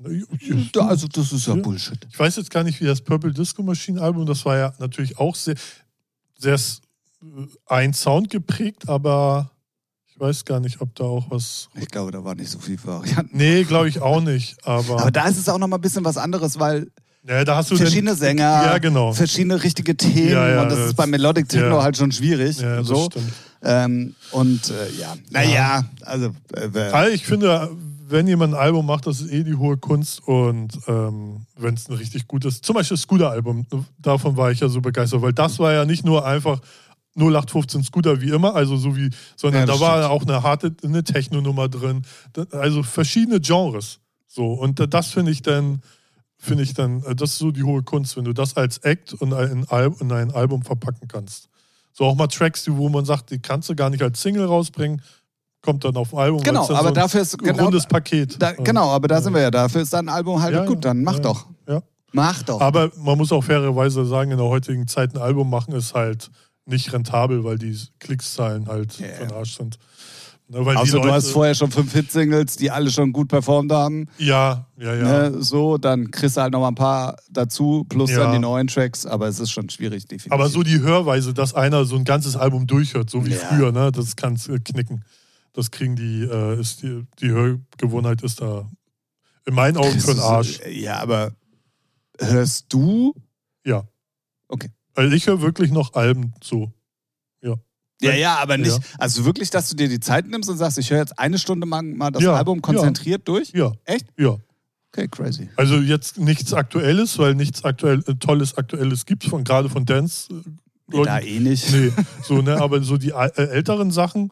Also das ist ja. Bullshit. Ich weiß jetzt gar nicht, wie das Purple Disco Machine Album, das war ja natürlich auch sehr, sehr s- ein Sound geprägt, aber weiß gar nicht, ob da auch was. Ich glaube, da war nicht so viel Varianten. Nee, glaube ich auch nicht. Aber, Aber da ist es auch noch mal ein bisschen was anderes, weil ja, da hast du verschiedene den, Sänger, Ja, genau. verschiedene richtige Themen Ja, ja, und das ist bei Melodic Techno halt schon schwierig. Ja, das so. stimmt. Ähm, und äh, ja, naja, also äh, ich finde, wenn jemand ein Album macht, das ist eh die hohe Kunst und ähm, wenn es ein richtig gutes, zum Beispiel das Scooter-Album, davon war ich ja so begeistert, weil das war ja nicht nur einfach 0815 Scooter wie immer, also so wie, sondern Ja, da war stimmt. auch eine harte, eine Techno-Nummer drin, also verschiedene Genres. So und da- das finde ich dann, finde ich dann, äh, das ist so die hohe Kunst, wenn du das als Act und ein, Al in ein Album verpacken kannst. So auch mal Tracks, wo man sagt, die kannst du gar nicht als Single rausbringen, kommt dann auf ein Album. Genau, aber so ein dafür ist genau, rundes Paket. da, genau, aber da sind wir ja. Dafür ist dein Album halt Ja, gut. ja, Dann mach ja, doch, Ja. mach doch. Aber man muss auch fairerweise sagen, in der heutigen Zeit ein Album machen ist halt nicht rentabel, weil die Klickszahlen halt Ja. von Arsch sind. Ne, weil die Außer Leute, du hast vorher schon fünf Hit-Singles, die alle schon gut performt haben. Ja, ja, ja. Ne, so, dann kriegst du halt noch mal ein paar dazu, plus Ja. dann die neuen Tracks, aber es ist schon schwierig, definitiv. Aber so die Hörweise, dass einer so ein ganzes Album durchhört, so wie Ja. früher, ne, das kann äh, knicken. Das kriegen die, äh, ist die, die Hörgewohnheit ist da in meinen Augen für den Arsch. Ja, aber hörst du? Ja. Okay. Also ich höre wirklich noch Alben so. Ja, ja, aber nicht. Ja. Also wirklich, dass du dir die Zeit nimmst und sagst, ich höre jetzt eine Stunde mal, mal das Ja, Album konzentriert durch? Ja, Echt? ja. Okay, crazy. Also jetzt nichts Aktuelles, weil nichts aktuell, äh, Tolles Aktuelles gibt, von, gerade von Dance. Äh, Leuten. Da eh nicht. Nee, so, ne, aber so die äh, älteren Sachen,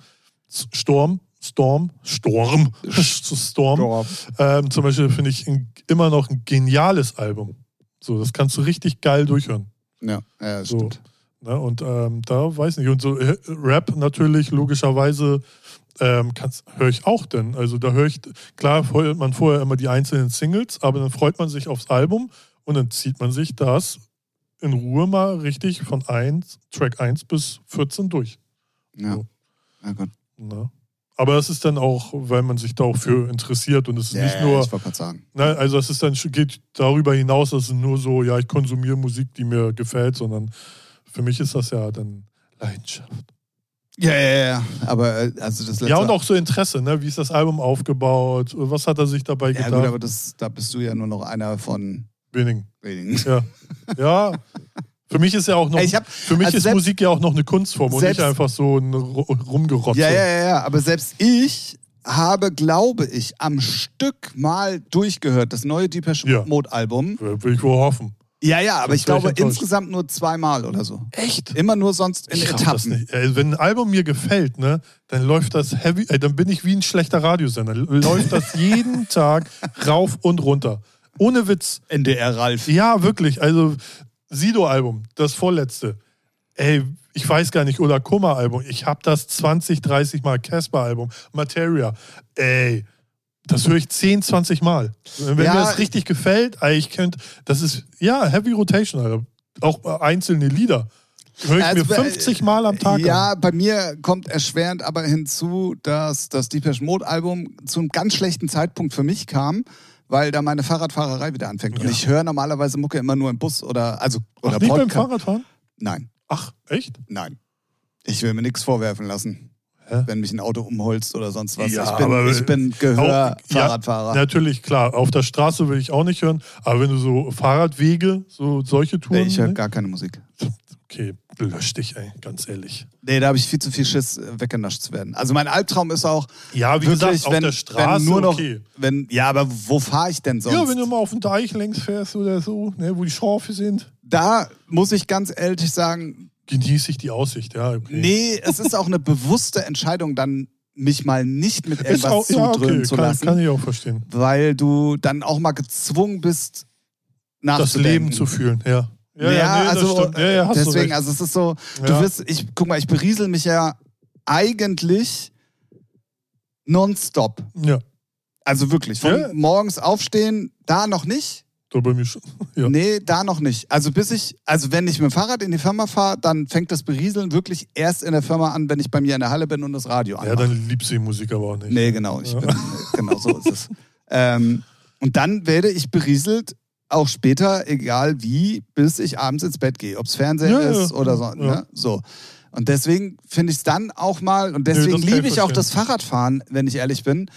Storm, Storm, Storm, Storm, Ja. ähm, zum Beispiel finde ich ein, immer noch ein geniales Album. So, das kannst du richtig geil durchhören. Ja, ja So. stimmt. Ne? Und ähm, da weiß nicht. Und so äh, Rap natürlich, logischerweise, ähm, höre ich auch denn. Also da höre ich, klar hört man vorher immer die einzelnen Singles, aber dann freut man sich aufs Album und dann zieht man sich das in Ruhe mal richtig von 1, Track 1 bis 14 durch. Ja. So. Na gut. Aber das ist dann auch, weil man sich da auch für interessiert und es ist Ja, nicht ja, nur, Ich wollte gerade sagen. ne, also es ist dann geht darüber hinaus, dass es nur so, ja, ich konsumiere Musik, die mir gefällt, sondern für mich ist das ja dann Leidenschaft. Ja, ja, ja. Aber äh, also das letzte. Ja, und auch so Interesse, ne? Wie ist das Album aufgebaut? Was hat er sich dabei Ja, gedacht? gut, aber das, da bist du ja nur noch einer von Wenigen. wenigen. Ja. ja. Für mich ist ja auch noch, hab- für mich also ist selbst- Musik ja auch noch eine Kunstform und selbst- nicht einfach so ein Ru- Rumgerotze. Ja, ja, ja, ja. Aber selbst ich habe, glaube ich, am Stück mal durchgehört, das neue Deepesh Ja. Mode Album. Will ich wohl hoffen. Ja, ja, aber Sonst ich glaube insgesamt nur zweimal oder so. Echt? Immer nur sonst in Ich Etappen. nicht. Wenn ein Album mir gefällt, ne, dann läuft das heavy, ey, dann bin ich wie ein schlechter Radiosender. Läuft das jeden Tag rauf und runter. Ohne Witz. NDR Ralf. Ja, wirklich. Also, Sido-Album, das vorletzte. Ey, ich weiß gar nicht, oder Kummer-Album. Ich habe das 20, 30 Mal. Casper-Album, Materia. Ey, das höre ich 10, 20 Mal. Wenn Ja, mir das richtig gefällt, ey, ich könnte, das ist, ja, Heavy Rotation, Alter. Auch äh, einzelne Lieder. Höre ich Also, mir 50 Mal am Tag Ja, an. bei mir kommt erschwerend aber hinzu, dass das Deepesh Mode Album zu einem ganz schlechten Zeitpunkt für mich kam, weil da meine Fahrradfahrerei wieder anfängt. Und Ja. ich höre normalerweise Mucke immer nur im Bus oder also oder Ach, nicht beim. Fahrradfahren? Nein, Ach, echt? nein. Ich will mir nichts vorwerfen lassen. Hä? wenn mich ein Auto umholzt oder sonst was. Ja, ich, bin, aber- ich bin Auch- Gehör-Fahrradfahrer. Ja, natürlich, klar. Auf der Straße will ich auch nicht hören. Aber wenn du so Fahrradwege, so solche Touren. nee, ich höre ne? gar keine Musik. Okay, lösch dich, ey, ganz ehrlich. Nee, da habe ich viel zu viel Schiss, äh, weggenascht zu werden. Also mein Albtraum ist auch Ja, wie wirklich, gesagt, auf wenn, der Straße, wenn nur noch, okay. wenn, ja, aber wo fahre ich denn sonst? Ja, wenn du mal auf den Deich längs fährst oder so, ne, wo die Schafe sind, da muss ich ganz ehrlich sagen, genieße ich die Aussicht, ja. Okay. nee, es ist auch eine bewusste Entscheidung, dann mich mal nicht mit irgendwas auch, ja, zudröhnen okay, zu kann, lassen, kann ich auch verstehen. weil du dann auch mal gezwungen bist, Das nachzudenken. Leben zu fühlen, ja. Ja, Ja, nee, das also ja, ja, hast du deswegen, also es ist so, du Ja. wirst, ich, guck mal, ich beriesel mich ja eigentlich nonstop. Ja, Also wirklich, von Ja. morgens aufstehen, da noch nicht. so bei mir schon. Ja. Nee, da noch nicht. Also bis ich, also wenn ich mit dem Fahrrad in die Firma fahre, dann fängt das Berieseln wirklich erst in der Firma an, wenn ich bei mir in der Halle bin und das Radio ja, anmache. dann liebst du die Musik aber auch nicht. Nee, genau, ich Ja. bin, genau so ist es. Ähm, und dann werde ich berieselt, auch später, egal wie, bis ich abends ins Bett gehe. Ob es Fernseher Ja, ja, ist oder so. ja. Ne? so. Und deswegen finde ich es dann auch mal, und deswegen liebe ich auch das Fahrradfahren, wenn ich ehrlich bin,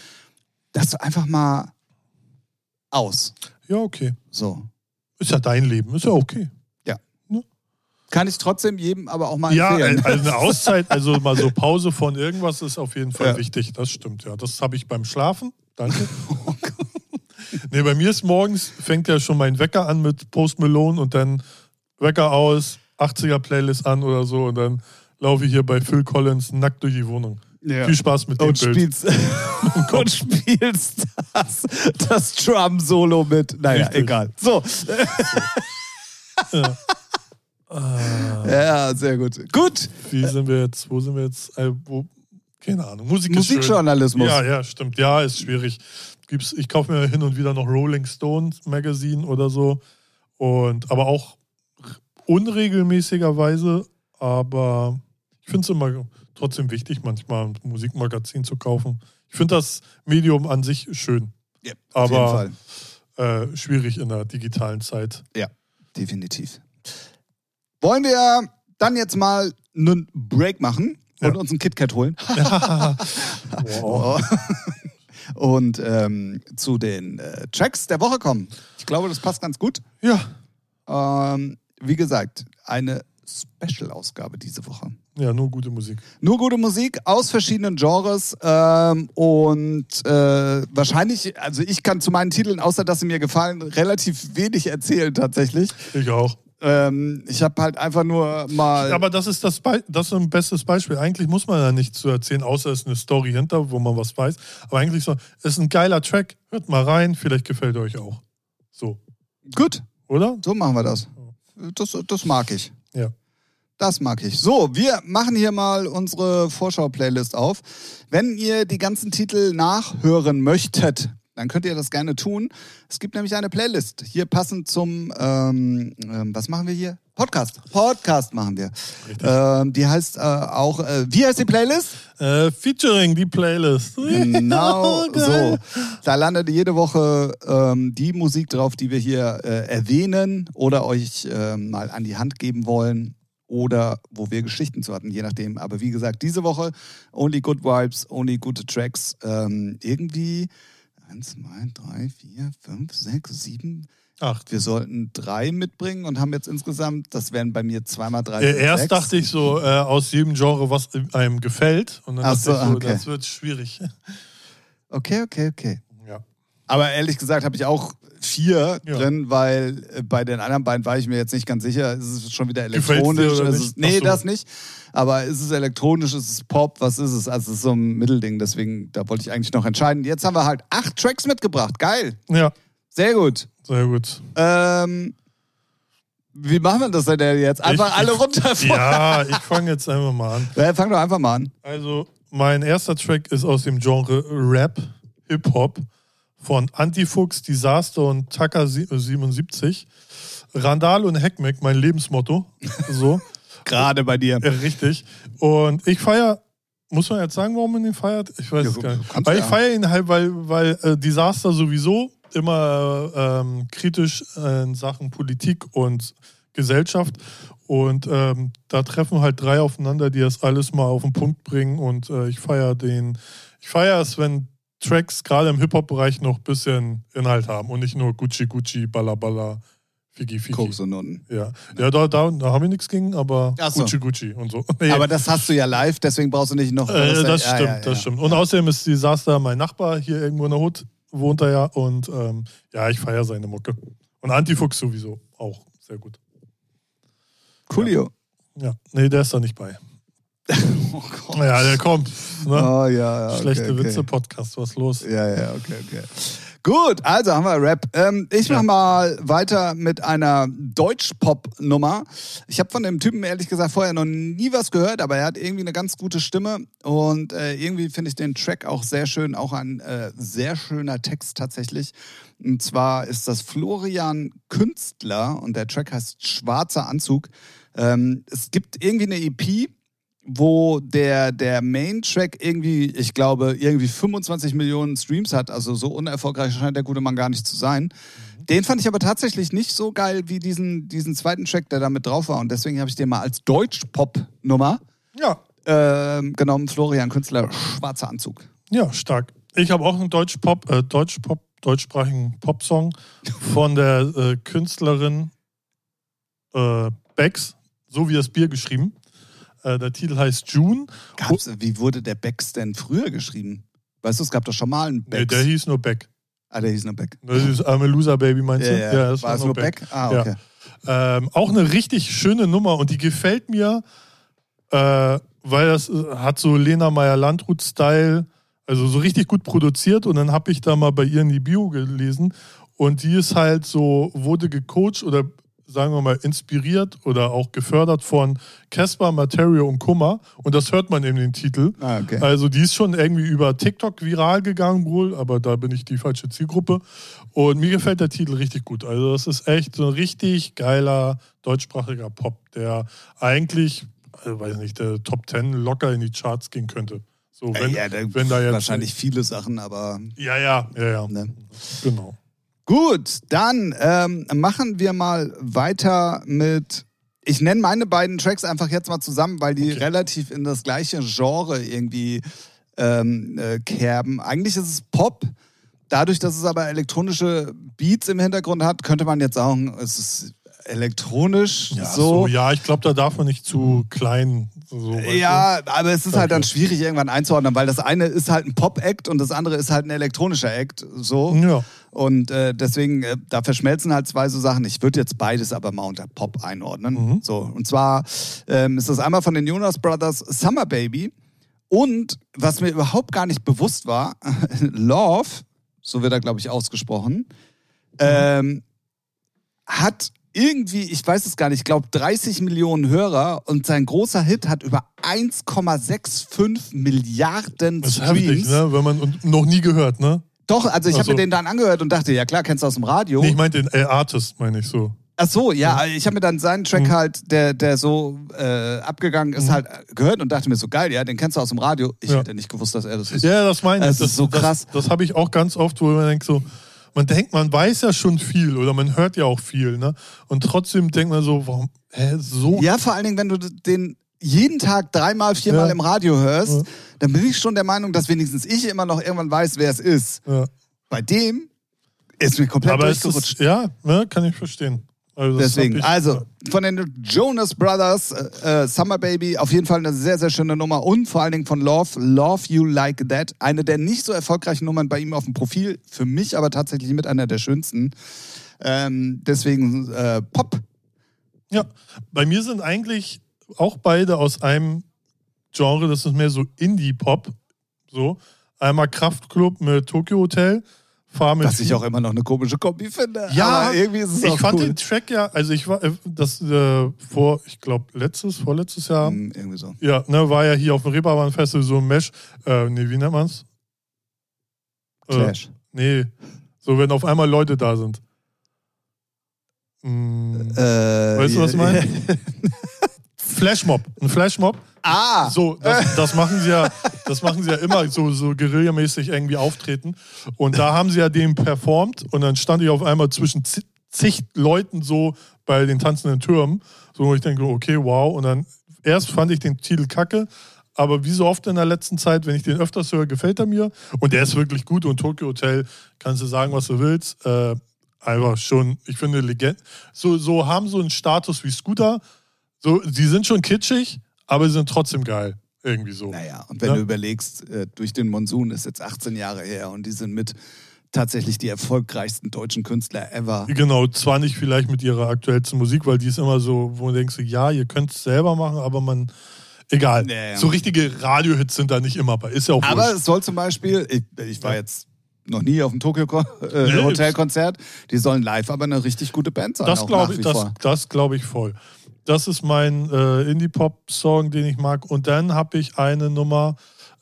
dass du einfach mal aus. Ja, okay. So. Ist ja dein Leben, ist ja okay. Kann ich trotzdem jedem aber auch mal Ja, empfehlen. also eine Auszeit, also mal so Pause von irgendwas ist auf jeden Fall Ja. wichtig. Das stimmt, ja. Das habe ich beim Schlafen. Danke. Oh nee, bei mir ist morgens, fängt ja schon mein Wecker an mit Post Malone und dann Wecker aus, 80er Playlist an oder so und dann laufe ich hier bei Phil Collins nackt durch die Wohnung. Ja. Viel Spaß mit dem und Bild. spielst, und spielst das, das Drum-Solo mit. Naja, Richtig. egal. So. Ja. Ah, Ja, sehr gut. Gut. wie sind wir jetzt? Wo sind wir jetzt? Äh, wo? Keine Ahnung. Musik. Musikjournalismus. Ja, ja, stimmt. Ja, ist schwierig. Gibt's, ich kaufe mir hin und wieder noch Rolling Stones Magazine oder so. Und aber auch unregelmäßigerweise. Aber ich finde es immer trotzdem wichtig, manchmal ein Musikmagazin zu kaufen. Ich finde das Medium an sich schön, Ja, Aber- äh, schwierig in der digitalen Zeit. Definitiv. Wollen wir dann jetzt mal einen Break machen und Ja. uns einen KitKat holen? Wow. und ähm, zu den äh, Tracks der Woche kommen. Ich glaube, das passt ganz gut. Ja, Ähm, wie gesagt, eine Special-Ausgabe diese Woche. ja, nur gute Musik. Nur gute Musik aus verschiedenen Genres ähm, und äh, wahrscheinlich, also ich kann zu meinen Titeln, außer dass sie mir gefallen, relativ wenig erzählen tatsächlich. Ich auch. Ähm, ich habe halt einfach nur mal. Aber das ist das, Be das ist ein bestes Beispiel. Eigentlich muss man da nichts zu erzählen, außer es ist eine Story hinter, wo man was weiß. Aber eigentlich so, es ist ein geiler Track. Hört mal rein, vielleicht gefällt euch auch. So, Gut, oder? so machen wir das. Das, das mag ich. Ja. Das mag ich. So, wir machen hier mal unsere Vorschau-Playlist auf. Wenn ihr die ganzen Titel nachhören möchtet, dann könnt ihr das gerne tun. Es gibt nämlich eine Playlist. Hier passend zum, ähm, ähm, was machen wir hier? Podcast. Podcast machen wir. Ähm, die heißt äh, auch, äh, wie heißt die Playlist? Äh, featuring die Playlist. Genau Geil. so. Da landet jede Woche ähm, die Musik drauf, die wir hier äh, erwähnen oder euch ähm, mal an die Hand geben wollen oder wo wir Geschichten zu hatten, je nachdem. Aber wie gesagt, diese Woche only good vibes, only gute Tracks. Ähm, irgendwie eins, zwei, drei, vier, fünf, sechs, sieben. Acht. Wir sollten drei mitbringen und haben jetzt insgesamt, das wären bei mir zweimal drei. Äh, erst sechs. dachte ich so, äh, aus jedem Genre, was einem gefällt. Und dann Ach dachte so, ich so, okay. das wird schwierig. Okay, okay, okay. Ja. Aber ehrlich gesagt habe ich auch vier Ja. drin, weil äh, bei den anderen beiden war ich mir jetzt nicht ganz sicher. Ist es schon wieder elektronisch? oder es, nee, so. das nicht. Aber ist es elektronisch? Ist es Pop? Was ist es? Also es ist so ein Mittelding. Deswegen, da wollte ich eigentlich noch entscheiden. Jetzt haben wir halt acht Tracks mitgebracht. Geil. ja, Sehr gut. sehr gut. Ähm, wie machen wir das denn jetzt? Einfach Ich- alle runter. Ja, ich fange jetzt einfach mal an. Ja, fang doch einfach mal an. Also, mein erster Track ist aus dem Genre Rap, Hip-Hop von Antifuchs, Disaster und Tucker sie- 77. Randal und Heckmeck, mein Lebensmotto. So, Gerade bei dir. äh, richtig. Und ich feiere, muss man jetzt sagen, warum man ihn feiert? Ich weiß Ja, es gar nicht. Weil ich feiere ihn halt, weil, weil äh, Disaster sowieso immer ähm, kritisch äh, in Sachen Politik und Gesellschaft. Und ähm, da treffen halt drei aufeinander, die das alles mal auf den Punkt bringen. Und äh, ich feiere den, ich feiere es, wenn Tracks gerade im Hip-Hop-Bereich noch ein bisschen Inhalt haben und nicht nur Gucci Gucci, Balla Balla, Figi Figi. Koks und Nonnen. Ja, ja da, da, da haben wir nichts gegen, aber so. Gucci Gucci und so. Nee, Aber das hast du ja live, deswegen brauchst du nicht noch. äh, das Ja, stimmt, ja, das ja. stimmt. Und außerdem ist Disaster mein Nachbar hier irgendwo in der Hut, wohnt er ja. Und ähm, ja, ich feiere seine Mucke. Und Antifuchs sowieso auch sehr gut. Coolio. Ja, nee, der ist da nicht bei. Oh Gott. Ja, der kommt. Ne? Oh, ja, ja, Schlechte okay, okay. Witze-Podcast, was los? Ja, ja, okay, okay. Gut, also haben wir Rap. Ähm, ich mach Ja. mal weiter mit einer Deutsch-Pop-Nummer. Ich habe von dem Typen ehrlich gesagt vorher noch nie was gehört, aber er hat irgendwie eine ganz gute Stimme und äh, irgendwie finde ich den Track auch sehr schön, auch ein äh, sehr schöner Text tatsächlich. Und zwar ist das Florian Künstler und der Track heißt Schwarzer Anzug. Ähm, es gibt irgendwie eine EP, wo der, der Main-Track irgendwie, ich glaube, irgendwie 25 Millionen Streams hat. Also so unerfolgreich scheint der gute Mann gar nicht zu sein. Den fand ich aber tatsächlich nicht so geil wie diesen, diesen zweiten Track, der da mit drauf war. Und deswegen habe ich den mal als Deutsch-Pop-Nummer Ja, ähm, genommen. Florian Künstler, schwarzer Anzug. ja, stark. Ich habe auch einen Deutsch-Pop, äh, Deutsch-Pop, deutschsprachigen Popsong von der äh, Künstlerin äh, Bex, so wie das Bier geschrieben. Äh, der Titel heißt June. Gab's, wie wurde der Becks denn früher geschrieben? Weißt du, es gab doch schon mal einen Nee, Becks. der hieß nur Beck. ah, der hieß nur Beck. Das ist I'm a Loser Baby, meinst du? das war es nur Beck? Ah, Ja. okay. Ähm, auch eine richtig schöne Nummer und die gefällt mir, äh, weil das äh, hat so Lena Meyer-Landrut-Style, also so richtig gut produziert und dann habe ich da mal bei ihr in die Bio gelesen und die ist halt so, wurde gecoacht oder sagen wir mal inspiriert oder auch gefördert von Casper, Materio und Kummer und das hört man in den Titel. Ah, okay. Also die ist schon irgendwie über TikTok viral gegangen wohl, aber da bin ich die falsche Zielgruppe. Und mir gefällt der Titel richtig gut. Also das ist echt so ein richtig geiler deutschsprachiger Pop, der eigentlich, also weiß nicht, der Top 10 locker in die Charts gehen könnte. So, wenn, ja, da, wenn da jetzt wahrscheinlich viele Sachen, aber Ja, ja, ja, ja. ne. Genau. Gut, dann ähm, machen wir mal weiter mit. Ich nenne meine beiden Tracks einfach jetzt mal zusammen, weil die Okay. relativ in das gleiche Genre irgendwie ähm, äh, kerben. Eigentlich ist es Pop. Dadurch, dass es aber elektronische Beats im Hintergrund hat, könnte man jetzt sagen, es ist elektronisch Ja, so. so. ja, ich glaube, da darf man nicht zu klein. So, Ja, aber es ist halt dann schwierig irgendwann einzuordnen, weil das eine ist halt ein Pop-Act und das andere ist halt ein elektronischer Act. So. du? Ja. Und äh, deswegen, äh, da verschmelzen halt zwei so Sachen. Ich würde jetzt beides aber mal unter Pop einordnen. Mhm. So, und zwar ähm, ist das einmal von den Jonas Brothers Summer Baby. Und was mir überhaupt gar nicht bewusst war, Love, so wird er, glaube ich, ausgesprochen, ähm, hat irgendwie, ich weiß es gar nicht, ich glaube 30 Millionen Hörer und sein großer Hit hat über 1,65 Milliarden Das ist Streams. heftig, ne? Wenn man noch nie gehört, ne? Doch, also ich Ach habe mir den dann angehört und dachte, ja klar, kennst du aus dem Radio. Nee, ich meinte den äh, Artist, meine ich so. Ach so, ja, ich habe mir dann seinen Track Mhm. halt, der, der so äh, abgegangen ist, Mhm. halt äh, gehört und dachte mir so, geil, ja, den kennst du aus dem Radio. Ich Ja. hätte nicht gewusst, dass er das ist. Ja, das meine ich. Es ist so krass. Das, das habe ich auch ganz oft, wo man denkt so, man denkt, man weiß ja schon viel oder man hört ja auch viel, ne? Und trotzdem denkt man so, warum, hä, so? Ja, vor allen Dingen, wenn du den jeden Tag dreimal, viermal Ja. im Radio hörst, Ja. dann bin ich schon der Meinung, dass wenigstens ich immer noch irgendwann weiß, wer es ist. Ja. Bei dem ist mir komplett Aber durchgerutscht. ist, ja, ne, kann ich verstehen. Also Deswegen, also von den Jonas Brothers, äh, äh, Summer Baby, auf jeden Fall eine sehr, sehr schöne Nummer und vor allen Dingen von Love, Love You Like That. Eine der nicht so erfolgreichen Nummern bei ihm auf dem Profil, für mich aber tatsächlich mit einer der schönsten. Ähm, deswegen äh, Pop. Ja, bei mir sind eigentlich auch beide aus einem Genre, das ist mehr so Indie-Pop. So. Einmal Kraftklub mit Tokyo Hotel. Fahr mit Was ich auch immer noch eine komische Kombi finde. Ja, aber irgendwie ist es ich fand cool. den Track ja, also ich war äh, das äh, vor, ich glaube, letztes, vorletztes Jahr, Hm, irgendwie so. ja, ne, war ja hier auf dem Reeperbahn Festival so ein Mesh, äh, nee, wie nennt man's? Äh, Clash. nee, so wenn auf einmal Leute da sind. Hm, Äh, weißt du, was ich meine? Flashmob, ein Flashmob. Ah! So, das, das machen sie ja, das machen sie ja immer so, so guerillamäßig irgendwie auftreten. Und da haben sie ja den performt und dann stand ich auf einmal zwischen zig Leuten so bei den tanzenden Türmen, so wo ich denke, okay, wow. Und dann erst fand ich den Titel kacke, aber wie so oft in der letzten Zeit, wenn ich den öfters höre, gefällt er mir. Und der ist wirklich gut. Und Tokyo Hotel, kannst du sagen, was du willst. Äh, einfach schon, ich finde, Legend. So, so haben so einen Status wie Scooter. So, sie sind schon kitschig, aber sie sind trotzdem geil. Irgendwie so. Naja, und wenn Ja. du überlegst, äh, durch den Monsun ist jetzt 18 Jahre her und die sind mit tatsächlich die erfolgreichsten deutschen Künstler ever. Genau, zwar nicht vielleicht mit ihrer aktuellsten Musik, weil die ist immer so, wo du denkst, ja, ihr könnt es selber machen, aber man, egal. Ja, ja. So richtige Radiohits sind da nicht immer bei. Ist ja auch Aber wurscht. es soll zum Beispiel, ich, ich war jetzt noch nie auf dem Tokyo äh, Nee, Hotelkonzert, die sollen live aber eine richtig gute Band sein. Das glaube ich, das, das glaube ich voll. Das ist mein äh, Indie-Pop-Song, den ich mag. Und dann habe ich eine Nummer,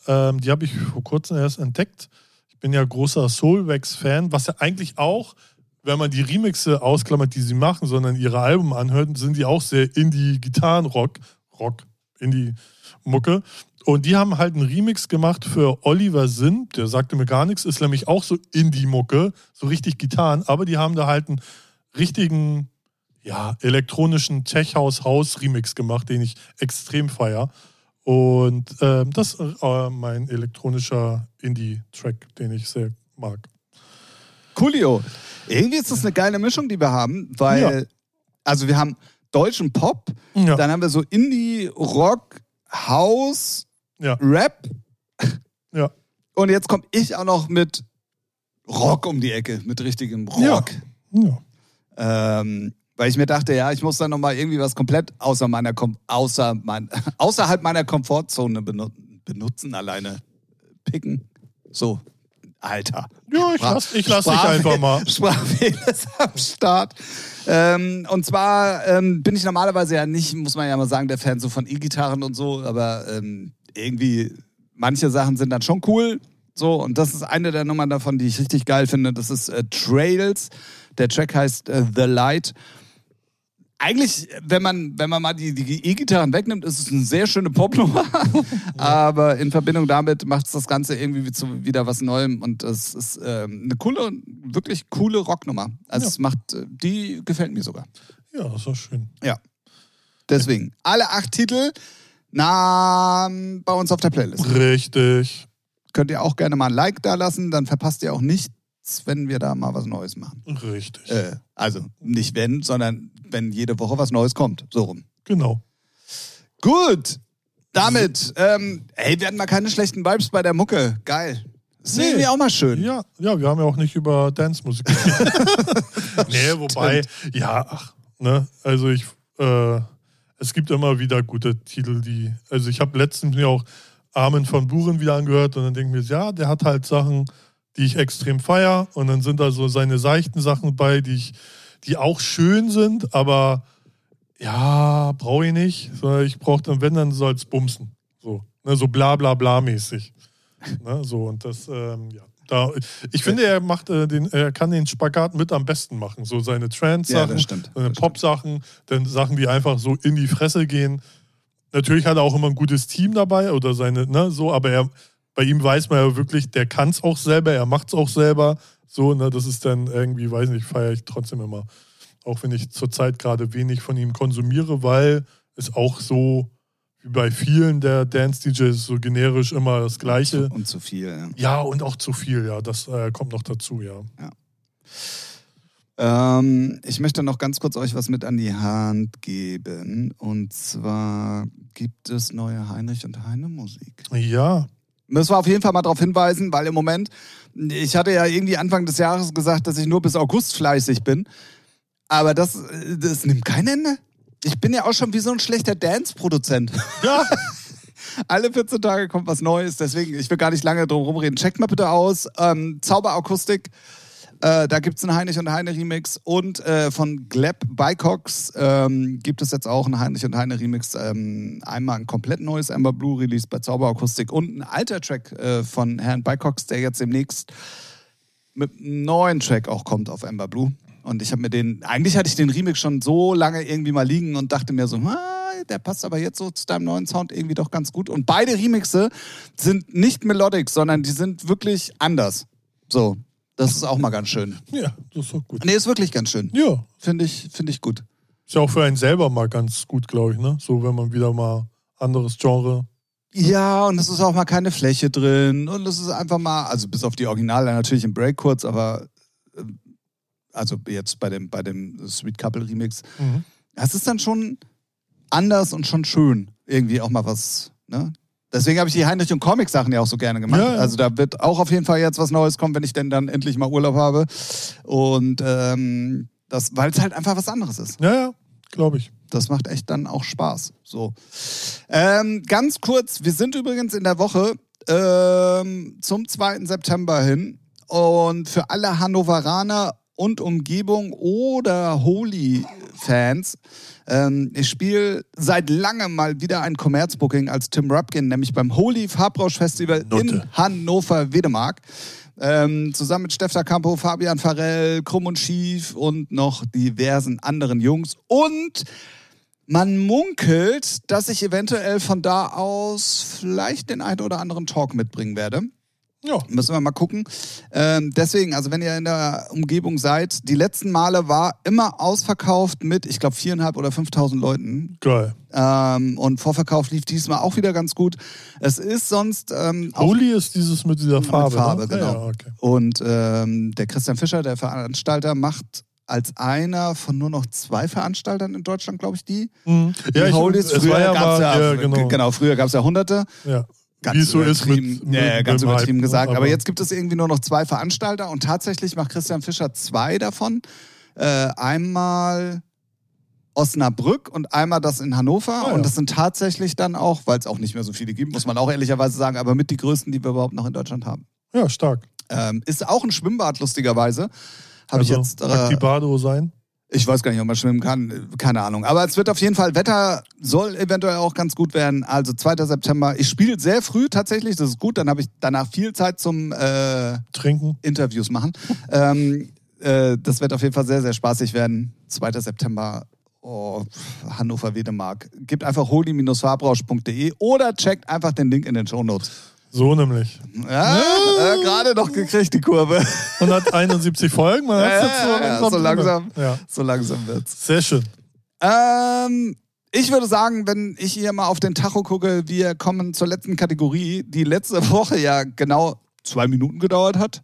ähm, die habe ich vor kurzem erst entdeckt. Ich bin ja großer Soulwax-Fan, was ja eigentlich auch, wenn man die Remixe ausklammert, die sie machen, sondern ihre Alben anhört, sind die auch sehr Indie-Gitarren-Rock, Rock, Indie-Mucke. Und die haben halt einen Remix gemacht für Oliver Sinn, der sagte mir gar nichts, ist nämlich auch so Indie-Mucke, so richtig Gitarren, aber die haben da halt einen richtigen, ja, elektronischen Tech-House-House-Remix gemacht, den ich extrem feier. Und ähm, das ist äh, mein elektronischer Indie-Track, den ich sehr mag. Coolio. Irgendwie ist das eine geile Mischung, die wir haben, weil, Ja. also wir haben deutschen Pop, Ja, dann haben wir so Indie, Rock, House, ja, Rap ja. und jetzt komme ich auch noch mit Rock um die Ecke, mit richtigem Rock. ja. Ähm, weil ich mir dachte, ja, ich muss dann nochmal irgendwie was komplett außer meiner Kom außer mein, außerhalb meiner Komfortzone benu benutzen, alleine picken. So, Alter. Ja, ich Sprach- lass, ich lass dich einfach mal. Sprachfehler am Start. Ähm, und zwar ähm, bin ich normalerweise ja nicht, muss man ja mal sagen, der Fan so von E-Gitarren und so, aber ähm, irgendwie manche Sachen sind dann schon cool. So, und das ist eine der Nummern davon, die ich richtig geil finde. Das ist äh, Trails. Der Track heißt äh, The Light. Eigentlich, wenn man, wenn man mal die, die E-Gitarren wegnimmt, ist es eine sehr schöne Popnummer. Aber in Verbindung damit macht es das Ganze irgendwie wie zu, wieder was Neuem. Und es ist ähm, eine coole, wirklich coole Rocknummer. Also Ja. es macht, äh, die gefällt mir sogar. Ja, das war schön. Ja. Deswegen, alle acht Titel na, bei uns auf der Playlist. Richtig. Könnt ihr auch gerne mal ein Like da lassen, dann verpasst ihr auch nichts, wenn wir da mal was Neues machen. Richtig. Äh, also nicht wenn, sondern wenn jede Woche was Neues kommt. So rum. Genau. Gut. Damit, ähm, ey, wir hatten mal keine schlechten Vibes bei der Mucke. Geil. Das Nee. irgendwie auch mal schön. Ja, ja, wir haben ja auch nicht über Dance-Musik gesprochen. nee, wobei, ja, ach, ne, also ich, äh, es gibt immer wieder gute Titel, die, also ich habe letztens mir auch Armin von Buren wieder angehört und dann denke ich mir, ja, der hat halt Sachen, die ich extrem feier und dann sind da so seine seichten Sachen bei, die ich, die auch schön sind, aber ja, brauche ich nicht, sondern ich brauche dann, wenn, dann soll es bumsen. So, ne, so bla bla bla mäßig. Ne, so, und das, ähm, ja. Da, ich finde, er macht äh, den, er kann den Spagat mit am besten machen. So seine Ja, Trance-Sachen, stimmt. seine Pop-Sachen, dann Sachen, die einfach so in die Fresse gehen. Natürlich hat er auch immer ein gutes Team dabei oder seine, ne, so, aber er, bei ihm weiß man ja wirklich, der kann es auch selber, er macht es auch selber. So, ne, das ist dann irgendwie, weiß nicht, feiere ich trotzdem immer. Auch wenn ich zurzeit gerade wenig von ihm konsumiere, weil es auch so wie bei vielen der Dance-DJs so generisch immer das Gleiche. Und zu viel, ja. Ja, und auch zu viel, ja. Das äh, kommt noch dazu, ja. Ähm, ich möchte noch ganz kurz euch was mit an die Hand geben. Und zwar gibt es neue Heinrich und Heine Musik. Ja, Müssen wir auf jeden Fall mal darauf hinweisen, weil im Moment, ich hatte ja irgendwie Anfang des Jahres gesagt, dass ich nur bis August fleißig bin. Aber das, das nimmt kein Ende. Ich bin ja auch schon wie so ein schlechter Dance-Produzent. ja. Alle 14 Tage kommt was Neues, deswegen, ich will gar nicht lange drum rumreden. Checkt mal bitte aus. Ähm, Zauberakustik, äh, da gibt es einen Heinrich und Heine Remix. Und äh, von Gleb Bycox ähm, gibt es jetzt auch einen Heinrich und Heine Remix. Ähm, einmal ein komplett neues Amber Blue Release bei Zauberakustik und ein alter Track äh, von Herrn Bycox, der jetzt demnächst mit einem neuen Track auch kommt auf Amber Blue. Und ich habe mir den, eigentlich hatte ich den Remix schon so lange irgendwie mal liegen und dachte mir so, der passt aber jetzt so zu deinem neuen Sound irgendwie doch ganz gut. Und beide Remixe sind nicht melodic, sondern die sind wirklich anders. So. Das ist auch mal ganz schön. Ja, das ist auch gut. Nee, ist wirklich ganz schön. Ja, Finde ich, finde ich gut. ist ja auch für einen selber mal ganz gut, glaube ich, ne? So, wenn man wieder mal anderes Genre. Ja, und es ist auch mal keine Fläche drin. Und es ist einfach mal, also bis auf die Originale natürlich im Break kurz, aber äh, also jetzt bei dem, bei dem Sweet Couple Remix. Mhm. Es ist dann schon anders und schon schön. Irgendwie auch mal was, ne? Deswegen habe ich die Heinrich und Comic Sachen ja auch so gerne gemacht. Ja, ja. Also da wird auch auf jeden Fall jetzt was Neues kommen, wenn ich denn dann endlich mal Urlaub habe. Und ähm, das, weil es halt einfach was anderes ist. Ja, ja, glaube ich. Das macht echt dann auch Spaß. So. Ähm, ganz kurz, wir sind übrigens in der Woche ähm, zum 2. September hin. Und für alle Hannoveraner und Umgebung oder Holy-Fans, ähm, ich spiele seit langem mal wieder ein Kommerzbooking als Tim Rupkin, nämlich beim Holy Farbrausch Festival in Nutte. Hannover-Wedemark. Ähm, zusammen mit Stefan Campo, Fabian Farell, Krumm und Schief und noch diversen anderen Jungs. Und man munkelt, dass ich eventuell von da aus vielleicht den einen oder anderen Talk mitbringen werde. Ja, Müssen wir mal gucken. Ähm, deswegen, also wenn ihr in der Umgebung seid, die letzten Male war immer ausverkauft mit, ich glaube, viereinhalb oder 5.000 Leuten. geil. Ähm, und Vorverkauf lief diesmal auch wieder ganz gut. Es ist sonst ähm, auch Holy ist dieses mit dieser Mit Farbe. Farbe, ne? genau. Ja, okay. Und ähm, der Christian Fischer, der Veranstalter, macht als einer von nur noch zwei Veranstaltern in Deutschland, glaube ich, die. Mhm. die Ja, ich, Holies. es Früher gab's mal, ja, ja, genau. genau, früher gab es ja hunderte. Ja. Ganz Wie es so ist mit, übertrieben. mit, ja, ganz übertrieben Hype, gesagt. ne? Aber jetzt gibt es irgendwie nur noch zwei Veranstalter und tatsächlich macht Christian Fischer zwei davon. Äh, einmal Osnabrück und einmal das in Hannover. Ah, ja. Und das sind tatsächlich dann auch, weil es auch nicht mehr so viele gibt, muss man auch ehrlicherweise sagen, aber mit die größten, die wir überhaupt noch in Deutschland haben. Ja, stark. Ähm, ist auch ein Schwimmbad, lustigerweise. Habe ich Also, jetzt. mag die Äh, Bado sein? Ich weiß gar nicht, ob man schwimmen kann. Keine Ahnung. Aber es wird auf jeden Fall, Wetter soll eventuell auch ganz gut werden. Also 2. September. Ich spiele sehr früh tatsächlich, das ist gut. Dann habe ich danach viel Zeit zum äh, Trinken? Interviews machen. ähm, äh, das wird auf jeden Fall sehr, sehr spaßig werden. 2. September. Oh, Hannover Wedemark. Gebt einfach holy-fahrbrausch.de oder checkt einfach den Link in den Shownotes. So nämlich. Ja, äh, gerade noch gekriegt, die Kurve. 171 Folgen, man hat Ja, jetzt so ja, ja, langsam. so langsam. Ja, So langsam wird's. sehr schön. Ähm, ich würde sagen, wenn ich hier mal auf den Tacho gucke, wir kommen zur letzten Kategorie, die letzte Woche ja genau zwei Minuten gedauert hat.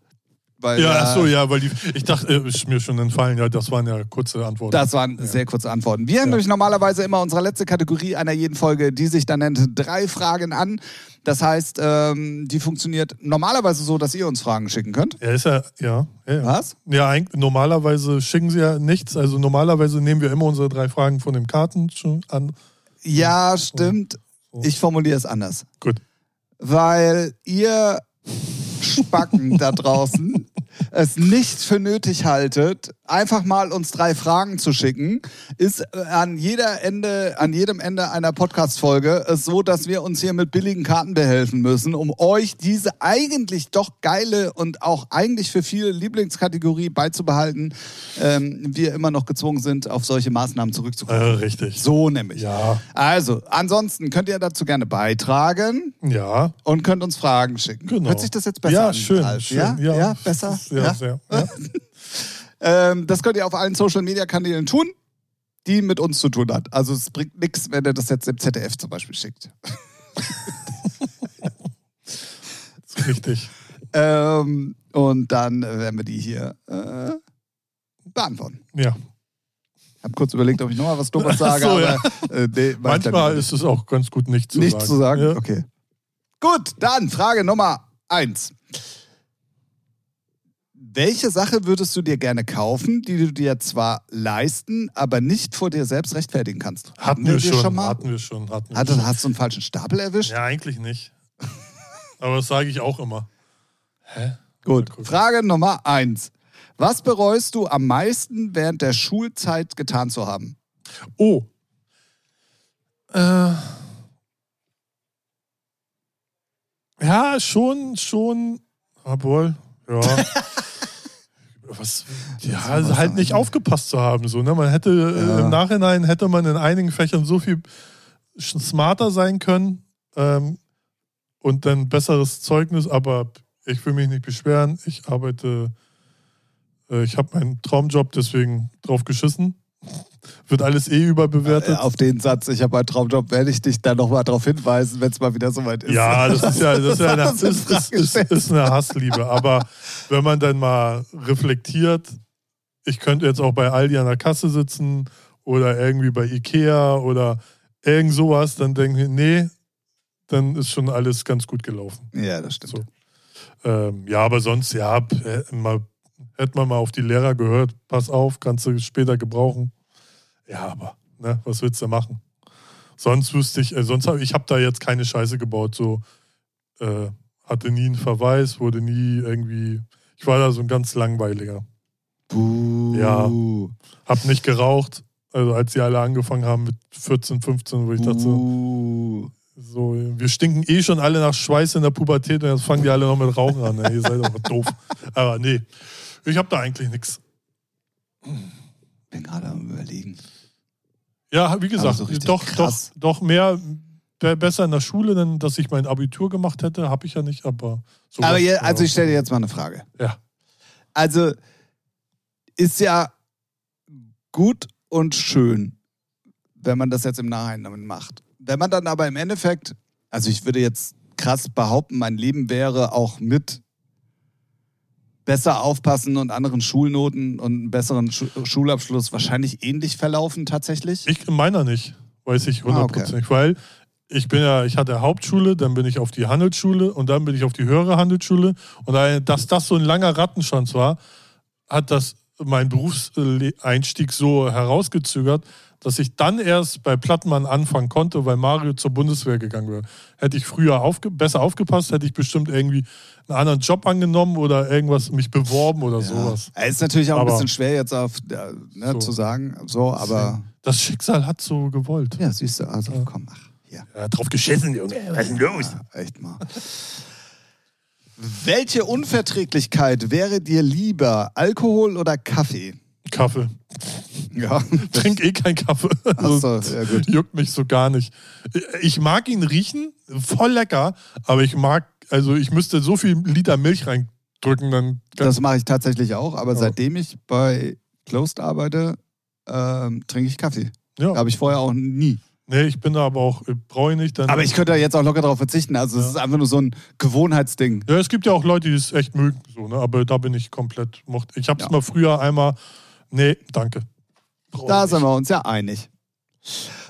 Weil, Ja, ach so, ja, weil die, ich dachte, äh, ist mir schon entfallen, ja, das waren ja kurze Antworten. Das waren sehr kurze Antworten. Wir haben nämlich normalerweise immer unsere letzte Kategorie einer jeden Folge, die sich dann nennt drei Fragen an. Das heißt, ähm, die funktioniert normalerweise so, dass ihr uns Fragen schicken könnt. ja, ist ja, ja. ja, ja. Was? Ja, normalerweise schicken sie ja nichts. Also normalerweise nehmen wir immer unsere drei Fragen von dem Karten schon an. Ja, stimmt. So. Ich formuliere es anders. Gut. weil ihr Spacken da draußen es nicht für nötig haltet, einfach mal uns drei Fragen zu schicken, ist äh, an jeder Ende, an jedem Ende einer Podcast-Folge es so, dass wir uns hier mit billigen Karten behelfen müssen, um euch diese eigentlich doch geile und auch eigentlich für viele Lieblingskategorie beizubehalten, ähm, wir immer noch gezwungen sind, auf solche Maßnahmen Äh, zurückzukommen. richtig. So nämlich. Ja, Also, ansonsten könnt ihr dazu gerne beitragen ja. und könnt uns Fragen schicken. Genau. Hört sich das jetzt besser ja, an? schön, schön. Ja? Ja, ja? besser? Ja, Ja? sehr. Ja. Ähm, das könnt ihr auf allen Social Media Kanälen tun, die mit uns zu tun hat. Also es bringt nichts, wenn ihr das jetzt dem ZDF zum Beispiel schickt. ist richtig. Ähm, und dann werden wir die hier äh, beantworten. Ja. Ich habe kurz überlegt, ob ich nochmal was Dummes sage, so, ja. aber äh, nee, Manchmal ist es auch ganz gut, nicht zu nichts sagen. zu sagen. Ja. Okay. Gut, dann Frage Nummer eins. Welche Sache würdest du dir gerne kaufen, die du dir zwar leisten, aber nicht vor dir selbst rechtfertigen kannst? Hatten wir die schon, mal? hatten wir schon. Hatten wir Hatte, schon. hast du einen falschen Stapel erwischt? Ja, eigentlich nicht. Aber das sage ich auch immer. Hä? Gut. Frage Nummer eins. Was bereust du am meisten während der Schulzeit getan zu haben? Oh. Äh. Ja, schon, schon. Obwohl, ja. Was, ja, also halt nicht aufgepasst zu haben. So, ne? Man hätte Ja. äh, im Nachhinein hätte man in einigen Fächern so viel smarter sein können ähm, und dann besseres Zeugnis, aber ich will mich nicht beschweren. Ich arbeite Äh, ich habe meinen Traumjob deswegen drauf geschissen. Wird alles eh überbewertet. Äh, Auf den Satz, ich habe einen Traumjob, werde ich dich dann nochmal darauf hinweisen, wenn es mal wieder soweit ist. Ja, das ist ja, das ist, ja eine, ist, ist, ist eine Hassliebe. Aber wenn man dann mal reflektiert, ich könnte jetzt auch bei Aldi an der Kasse sitzen oder irgendwie bei Ikea oder irgend sowas, dann denke ich, nee, dann ist schon alles ganz gut gelaufen. Ja, das stimmt. So. Ähm, ja, aber sonst, ja, äh, mal, hätte man mal auf die Lehrer gehört, pass auf, kannst du später gebrauchen. Ja, aber, ne, was willst du machen? Sonst wüsste ich, äh, sonst habe ich habe da jetzt keine Scheiße gebaut, so äh, hatte nie einen Verweis, wurde nie irgendwie, ich war da so ein ganz langweiliger. Buh. Ja. Hab nicht geraucht, also als sie alle angefangen haben mit 14, 15, wo ich dachte, so, Buh. so, wir stinken eh schon alle nach Schweiß in der Pubertät und jetzt fangen die alle noch mit Rauchen an. Ey, ihr seid aber doof. Aber nee, ich habe da eigentlich nichts. Bin gerade am überlegen. Ja, wie gesagt, so doch, krass. doch, doch mehr, be- besser in der Schule, denn dass ich mein Abitur gemacht hätte, habe ich ja nicht, aber. Aber je, also ich stelle dir jetzt mal eine Frage. Ja. Also ist ja gut und schön, wenn man das jetzt im Nachhinein macht. Wenn man dann aber im Endeffekt, also ich würde jetzt krass behaupten, mein Leben wäre auch mit besser aufpassen und anderen Schulnoten und einem besseren Schu Schulabschluss wahrscheinlich ähnlich verlaufen tatsächlich. Ich meiner nicht, weiß ich Ah, okay. hundertprozentig, weil ich bin ja, ich hatte Hauptschule, dann bin ich auf die Handelsschule und dann bin ich auf die höhere Handelsschule und da, dass das so ein langer Rattenschwanz war, hat das mein Berufseinstieg so herausgezögert, dass ich dann erst bei Plattmann anfangen konnte, weil Mario zur Bundeswehr gegangen wäre. Hätte ich früher aufge besser aufgepasst, hätte ich bestimmt irgendwie einen anderen Job angenommen oder irgendwas mich beworben oder sowas. Ja, Ist natürlich auch ein Aber- bisschen schwer jetzt auf, ne, So. zu sagen, so, aber Das Schicksal hat so gewollt. ja, siehst du, also Ja. komm, ach, hier. Ja, drauf geschissen, Junge. Was ist denn los? Ja, echt mal. Welche Unverträglichkeit wäre dir lieber, Alkohol oder Kaffee? Kaffee. Ja. Trink eh keinen Kaffee. Also, Achso, ja gut. Juckt mich so gar nicht. Ich mag ihn riechen, voll lecker, aber ich mag, also ich müsste so viel Liter Milch reindrücken, dann. Das mache ich tatsächlich auch, aber Ja. seitdem ich bei Closed arbeite, ähm, trinke ich Kaffee. ja. Habe ich vorher auch nie. Nee, ich bin da aber auch, äh, brauche ich nicht. Dann, Aber ich könnte da jetzt auch locker darauf verzichten. Also es Ja. ist einfach nur so ein Gewohnheitsding. ja, es gibt ja auch Leute, die es echt mögen, so, ne? aber da bin ich komplett. Mocht. Ich habe es Ja. mal früher einmal. Nee, danke. Brauch Da ich sind wir uns ja einig.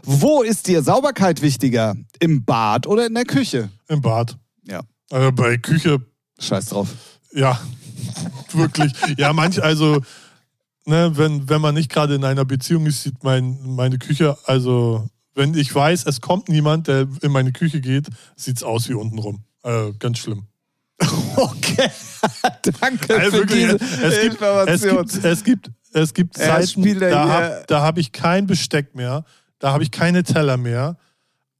Wo ist dir Sauberkeit wichtiger? Im Bad oder in der Küche? nicht. Im Bad. Ja. Also bei Küche Scheiß drauf. Ja, wirklich. Ja, manch, also, ne, wenn, wenn man nicht gerade in einer Beziehung ist, sieht mein, meine Küche, also, wenn ich weiß, es kommt niemand, der in meine Küche geht, sieht es aus wie untenrum. Also, ganz schlimm. Okay. Danke Also für wirklich, diese es, gibt, es, Information. gibt, es gibt, es gibt Zeiten, da habe hab ich kein Besteck mehr, da habe ich keine Teller mehr.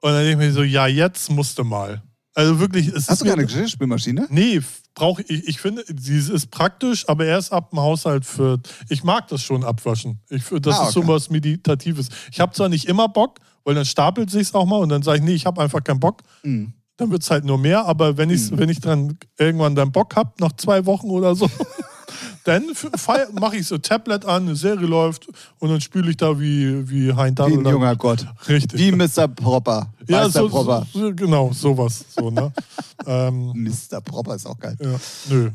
Und dann denke ich mir so, ja, jetzt musste mal. Also wirklich, es Hast du keine Geschirrspülmaschine? Nee, brauche ich. Ich finde, sie ist praktisch, aber erst ab dem Haushalt für. Ich mag das schon abwaschen. Ich, das Ah, ist so okay. was Meditatives. Ich habe zwar nicht immer Bock, weil dann stapelt sich's auch mal und dann sage ich, nee, ich habe einfach keinen Bock. Mhm. Dann wird es halt nur mehr, aber wenn, ich's, Mhm. wenn ich dann irgendwann dann Bock habe, nach zwei Wochen oder so, dann mache ich so Tablet an, eine Serie läuft und dann spüle ich da wie, wie Hein Wie ein junger Gott. Richtig. Wie Mr. Propper. ja, so, Propper. so, genau, sowas. So, ne? ähm, Mr. Propper ist auch geil. Ja, nö.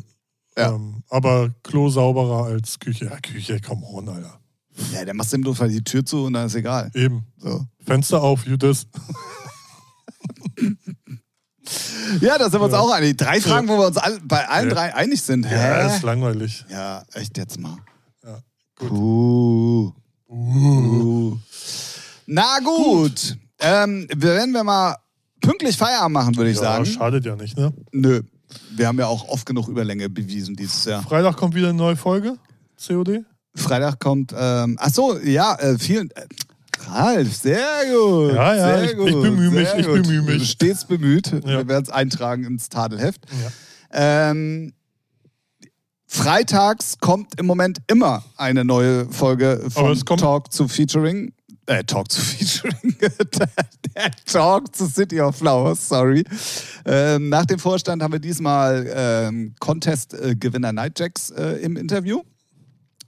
Ja. Ähm, aber Klo sauberer als Küche. Ja, Küche, come on, Alter. Ja, dann machst du im Notfall die Tür zu und dann ist egal. Eben. So. Fenster auf, Judas. Ja, da sind wir uns Ja. auch einig. Drei Fragen, wo wir uns all, bei allen Ja. drei einig sind. Ja, ist Hä? langweilig. Ja, echt jetzt mal. Ja, gut. Puh. Uh. Na gut. Ähm, werden wir mal pünktlich Feierabend machen, würde ich Ja, sagen. schadet ja nicht, ne? Nö. Wir haben ja auch oft genug Überlänge bewiesen dieses Jahr. Freitag kommt wieder eine neue Folge. COD. Freitag kommt, ähm, ach so, ja, äh, vielen, äh, Ralf, sehr gut. Ja, ja, sehr ich- gut, ich bemühe mich, ich bemühe mich. Stets bemüht. Ja. Wir werden es eintragen ins Tadelheft. Ja. Ähm, freitags kommt im Moment immer eine neue Folge von Talk zu Featuring. Äh, Talk zu Featuring. Der Talk zu City of Flowers, sorry. Ähm, nach dem Vorstand haben wir diesmal ähm, Contest-Gewinner Nightjacks äh, im Interview.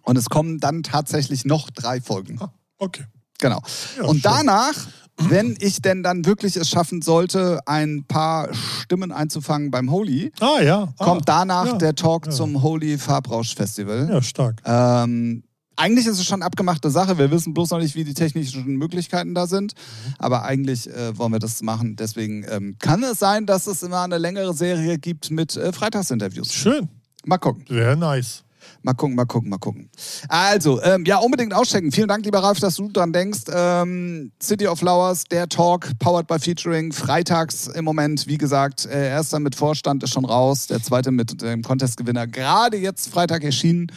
Und es kommen dann tatsächlich noch drei Folgen. Okay. Genau. Ja, und schön. danach, wenn ich denn dann wirklich es schaffen sollte, ein paar Stimmen einzufangen beim Holy, Ah, ja. Ah, kommt danach ja, der Talk ja. zum Holy Farbrausch Festival. Ja, stark. Ähm, eigentlich ist es schon abgemachte Sache. Wir wissen bloß noch nicht, wie die technischen Möglichkeiten da sind. Mhm. Aber eigentlich äh, wollen wir das machen. Deswegen ähm, kann es sein, dass es immer eine längere Serie gibt mit äh, Freitagsinterviews. Schön. Mal gucken. Sehr nice. Mal gucken, mal gucken, mal gucken. Also, ähm, ja, unbedingt auschecken. Vielen Dank, lieber Ralf, dass du dran denkst. Ähm, City of Flowers, der Talk, powered by Featuring, freitags im Moment, wie gesagt, äh, erster mit Vorstand ist schon raus, der zweite mit dem Contestgewinner gerade jetzt Freitag erschienen.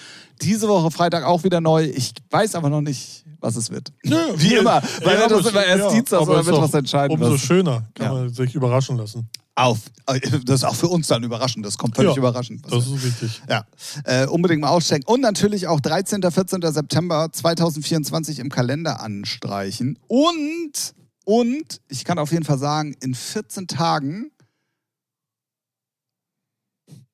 Diese Woche Freitag auch wieder neu. Ich weiß aber noch nicht, was es wird. Wie immer, weil wir das immer erst ja, Dienstag oder doch Mittwochs entscheiden. Umso was- schöner kann Ja. man sich überraschen lassen. Auf. Äh, Das ist auch für uns dann überraschend. Das kommt völlig Ja, überraschend. was Das ist wichtig. ja, äh, unbedingt mal auschecken. Und natürlich auch 13. 14. September 2024 im Kalender anstreichen. Und, und, ich kann auf jeden Fall sagen, in 14 Tagen,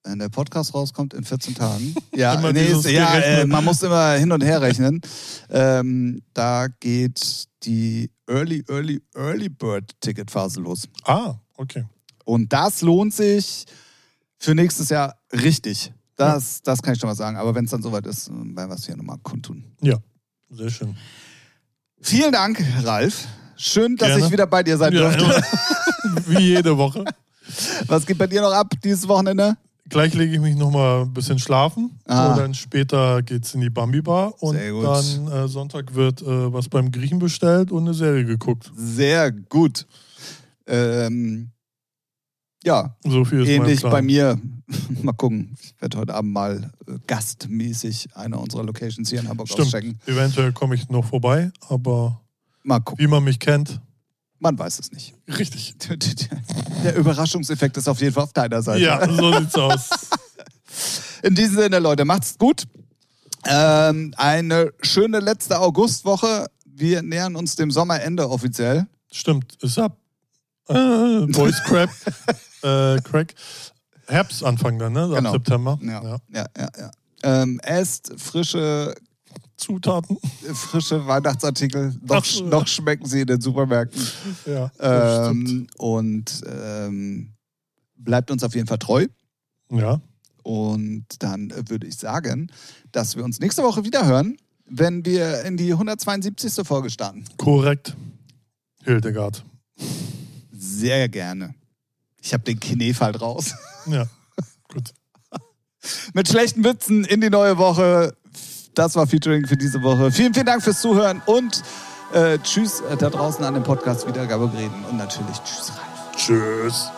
wenn der Podcast rauskommt, in 14 Tagen. Ja, nee, ist, ja äh, man muss immer hin und her rechnen. ähm, da geht die Early, Early, Early Bird Ticketphase los. Ah, okay. Und das lohnt sich für nächstes Jahr richtig. Das, das kann ich schon mal sagen. Aber wenn es dann soweit ist, werden wir es hier nochmal kundtun. Ja, sehr schön. Vielen Dank, Ralf. Schön, dass Gerne. ich wieder bei dir sein Ja, durfte. Wie jede Woche. Was geht bei dir noch ab dieses Wochenende? Gleich lege ich mich noch mal ein bisschen schlafen. Ah. Und dann später geht's in die Bambi-Bar. Und Sehr gut. dann äh, Sonntag wird äh, was beim Griechen bestellt und eine Serie geguckt. Sehr gut. Ähm, ja, So viel ist ähnlich bei mir. mal gucken. Ich werde heute Abend mal äh, gastmäßig eine unserer Locations hier in Hamburg Stimmt. auschecken. Eventuell komme ich noch vorbei, aber Mal gucken. wie man mich kennt, Man weiß es nicht. richtig. Der Überraschungseffekt ist auf jeden Fall auf deiner Seite. Ja, so sieht's aus. In diesem Sinne, Leute, macht's gut. Ähm, eine schöne letzte Augustwoche. Wir nähern uns dem Sommerende offiziell. Stimmt, ist ab. Äh, Voice Crap. äh, Crack. Herbstanfang dann, ne? Ab Genau. September. Ja, ja, ja. ja. Ähm, esst frische, Zutaten. frische Weihnachtsartikel. Noch, Ach ja. noch schmecken sie in den Supermärkten. Ja. Ähm, und ähm, bleibt uns auf jeden Fall treu. Ja, Und dann würde ich sagen, dass wir uns nächste Woche wieder hören, wenn wir in die 172. Folge starten. korrekt. Hildegard. Sehr gerne. Ich habe den Knefall raus. Ja, gut. Mit schlechten Witzen in die neue Woche. Das war Featuring für diese Woche. Vielen, vielen Dank fürs Zuhören und äh, tschüss äh, da draußen an dem Podcast Wiedergabegeräten und natürlich tschüss Ralf. Tschüss.